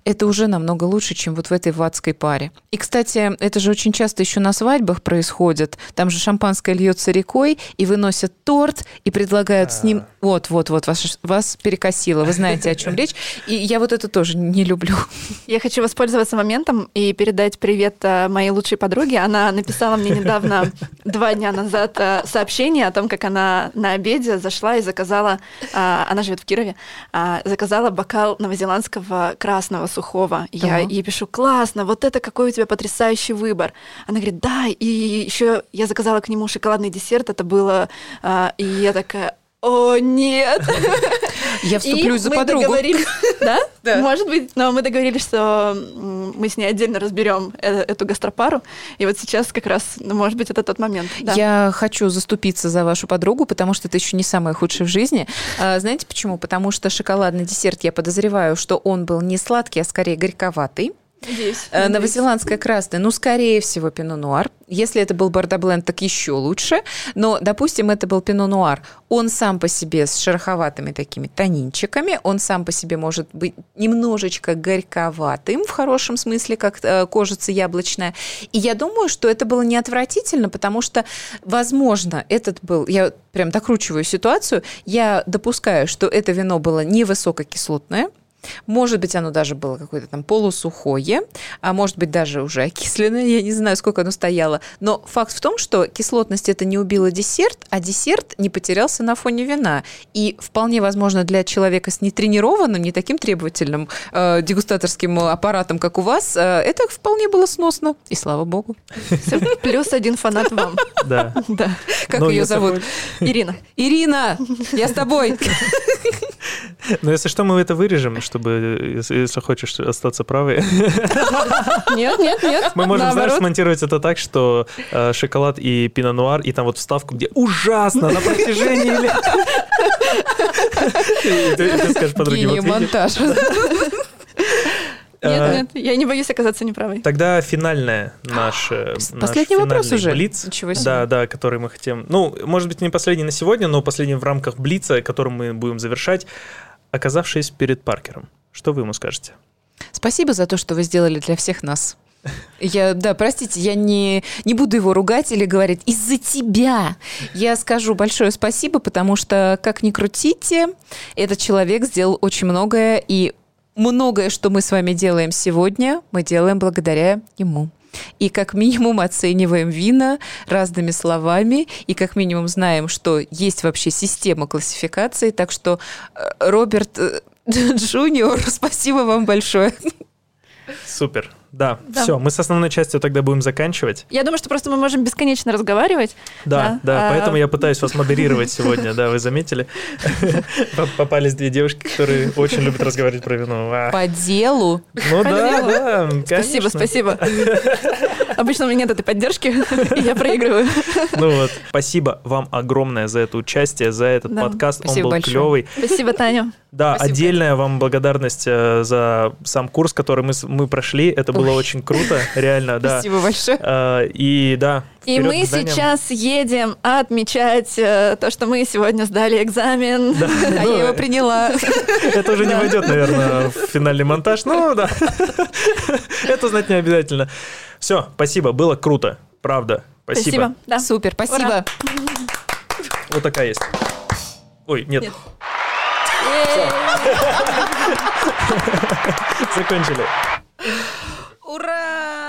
это уже намного лучше, чем вот в этой ватской паре. И, кстати, это же очень часто еще на свадьбах происходит. Там же шампанское льется рекой, и выносят торт, и предлагают с ним... Вот-вот-вот, вас, вас перекосило, вы знаете, о чем речь. И я вот это тоже не люблю. Я хочу воспользоваться моментом и передать привет э, моей лучшей подруге. Она написала мне недавно, два дня назад, э, сообщение о том, как она на обеде зашла и заказала, э, она живет в Кирове, заказала бокал новозеландского красного сухого. Я Да. ей пишу, классно, вот это какой у тебя потрясающий выбор. Она говорит, да, и еще я заказала к нему шоколадный десерт, это было... э, И я такая, о, нет! Я вступлюсь за подругу. да? Может быть, но мы договорились, что мы с ней отдельно разберем э- эту гастропару. И вот сейчас как раз, ну, может быть, это тот момент. Я хочу заступиться за вашу подругу, потому что это еще не самое худшее в жизни. А, знаете почему? Потому что шоколадный десерт, я подозреваю, что он был не сладкий, а скорее горьковатый. Надеюсь. Э, красная, ну, скорее всего, пино-нуар. Если это был бордобленд, так еще лучше. Но, допустим, это был пино-нуар. Он сам по себе с шероховатыми такими тонинчиками, он сам по себе может быть немножечко горьковатым, в хорошем смысле, как э, кожица яблочная. И я думаю, что это было не отвратительно, потому что, возможно, этот был... Я прям докручиваю ситуацию. Я допускаю, что это вино было невысококислотное, может быть, оно даже было какое-то там полусухое, а может быть, даже уже окисленное, я не знаю, сколько оно стояло. Но факт в том, что кислотность это не убила десерт, а десерт не потерялся на фоне вина. И вполне возможно для человека с нетренированным, не таким требовательным э, дегустаторским аппаратом, как у вас, э, это вполне было сносно. И слава богу. Плюс один фанат вам. Да. Да. Как Ну, ее зовут? Ирина. Ирина, я с тобой. Но если что, мы это вырежем, чтобы, если, если хочешь остаться правой. Нет, нет, нет. Мы можем, знаешь, наоборот. смонтировать это так, что э, шоколад и пино-нуар, и там вот вставку, где ужасно на протяжении лет. И ты скажешь подруге, вот монтаж. Э, Нет, нет, я не боюсь оказаться неправой. Тогда финальная наш, э, наш Последний вопрос уже. Блиц. Ничего себе. Да, да, который мы хотим. Ну, может быть, не последний на сегодня, но последний в рамках Блица, которым мы будем завершать. Оказавшись перед Паркером, что вы ему скажете? Спасибо за то, что вы сделали для всех нас. Я, да, простите, я не, не буду его ругать или говорить из-за тебя. Я скажу большое спасибо, потому что, как ни крутите, этот человек сделал очень многое, и многое, что мы с вами делаем сегодня, мы делаем благодаря ему. И как минимум оцениваем вина разными словами, и как минимум знаем, что есть вообще система классификации. Так что, э, Роберт э, Джуниор, спасибо вам большое. Супер. Да, Да. все, мы с основной частью тогда будем заканчивать. Я думаю, что просто мы можем бесконечно разговаривать. Да, Да, да, а- поэтому я пытаюсь вас модерировать сегодня, да, вы заметили? Попались две девушки, которые очень любят разговаривать про вино. А. По делу. Ну да, да, Спасибо, спасибо. Обычно у меня нет этой поддержки, и я проигрываю. Ну вот, спасибо вам огромное за это участие, за этот Да, подкаст. Он был большое. клевый. Спасибо, Таня. Да, Спасибо. отдельная вам благодарность э, за сам курс, который мы, мы прошли. Это было Ой. очень круто, реально, да. Спасибо большое. Э, И да, И мы сейчас едем отмечать э, то, что мы сегодня сдали экзамен. Да, А ну, я его приняла. Это уже не войдет, наверное, в финальный монтаж. Ну да, это знать не обязательно. Все, спасибо, было круто, правда. Спасибо. спасибо. Да. Супер, спасибо. Ура. Вот такая есть. Ой, нет. нет. Закончили. Ура!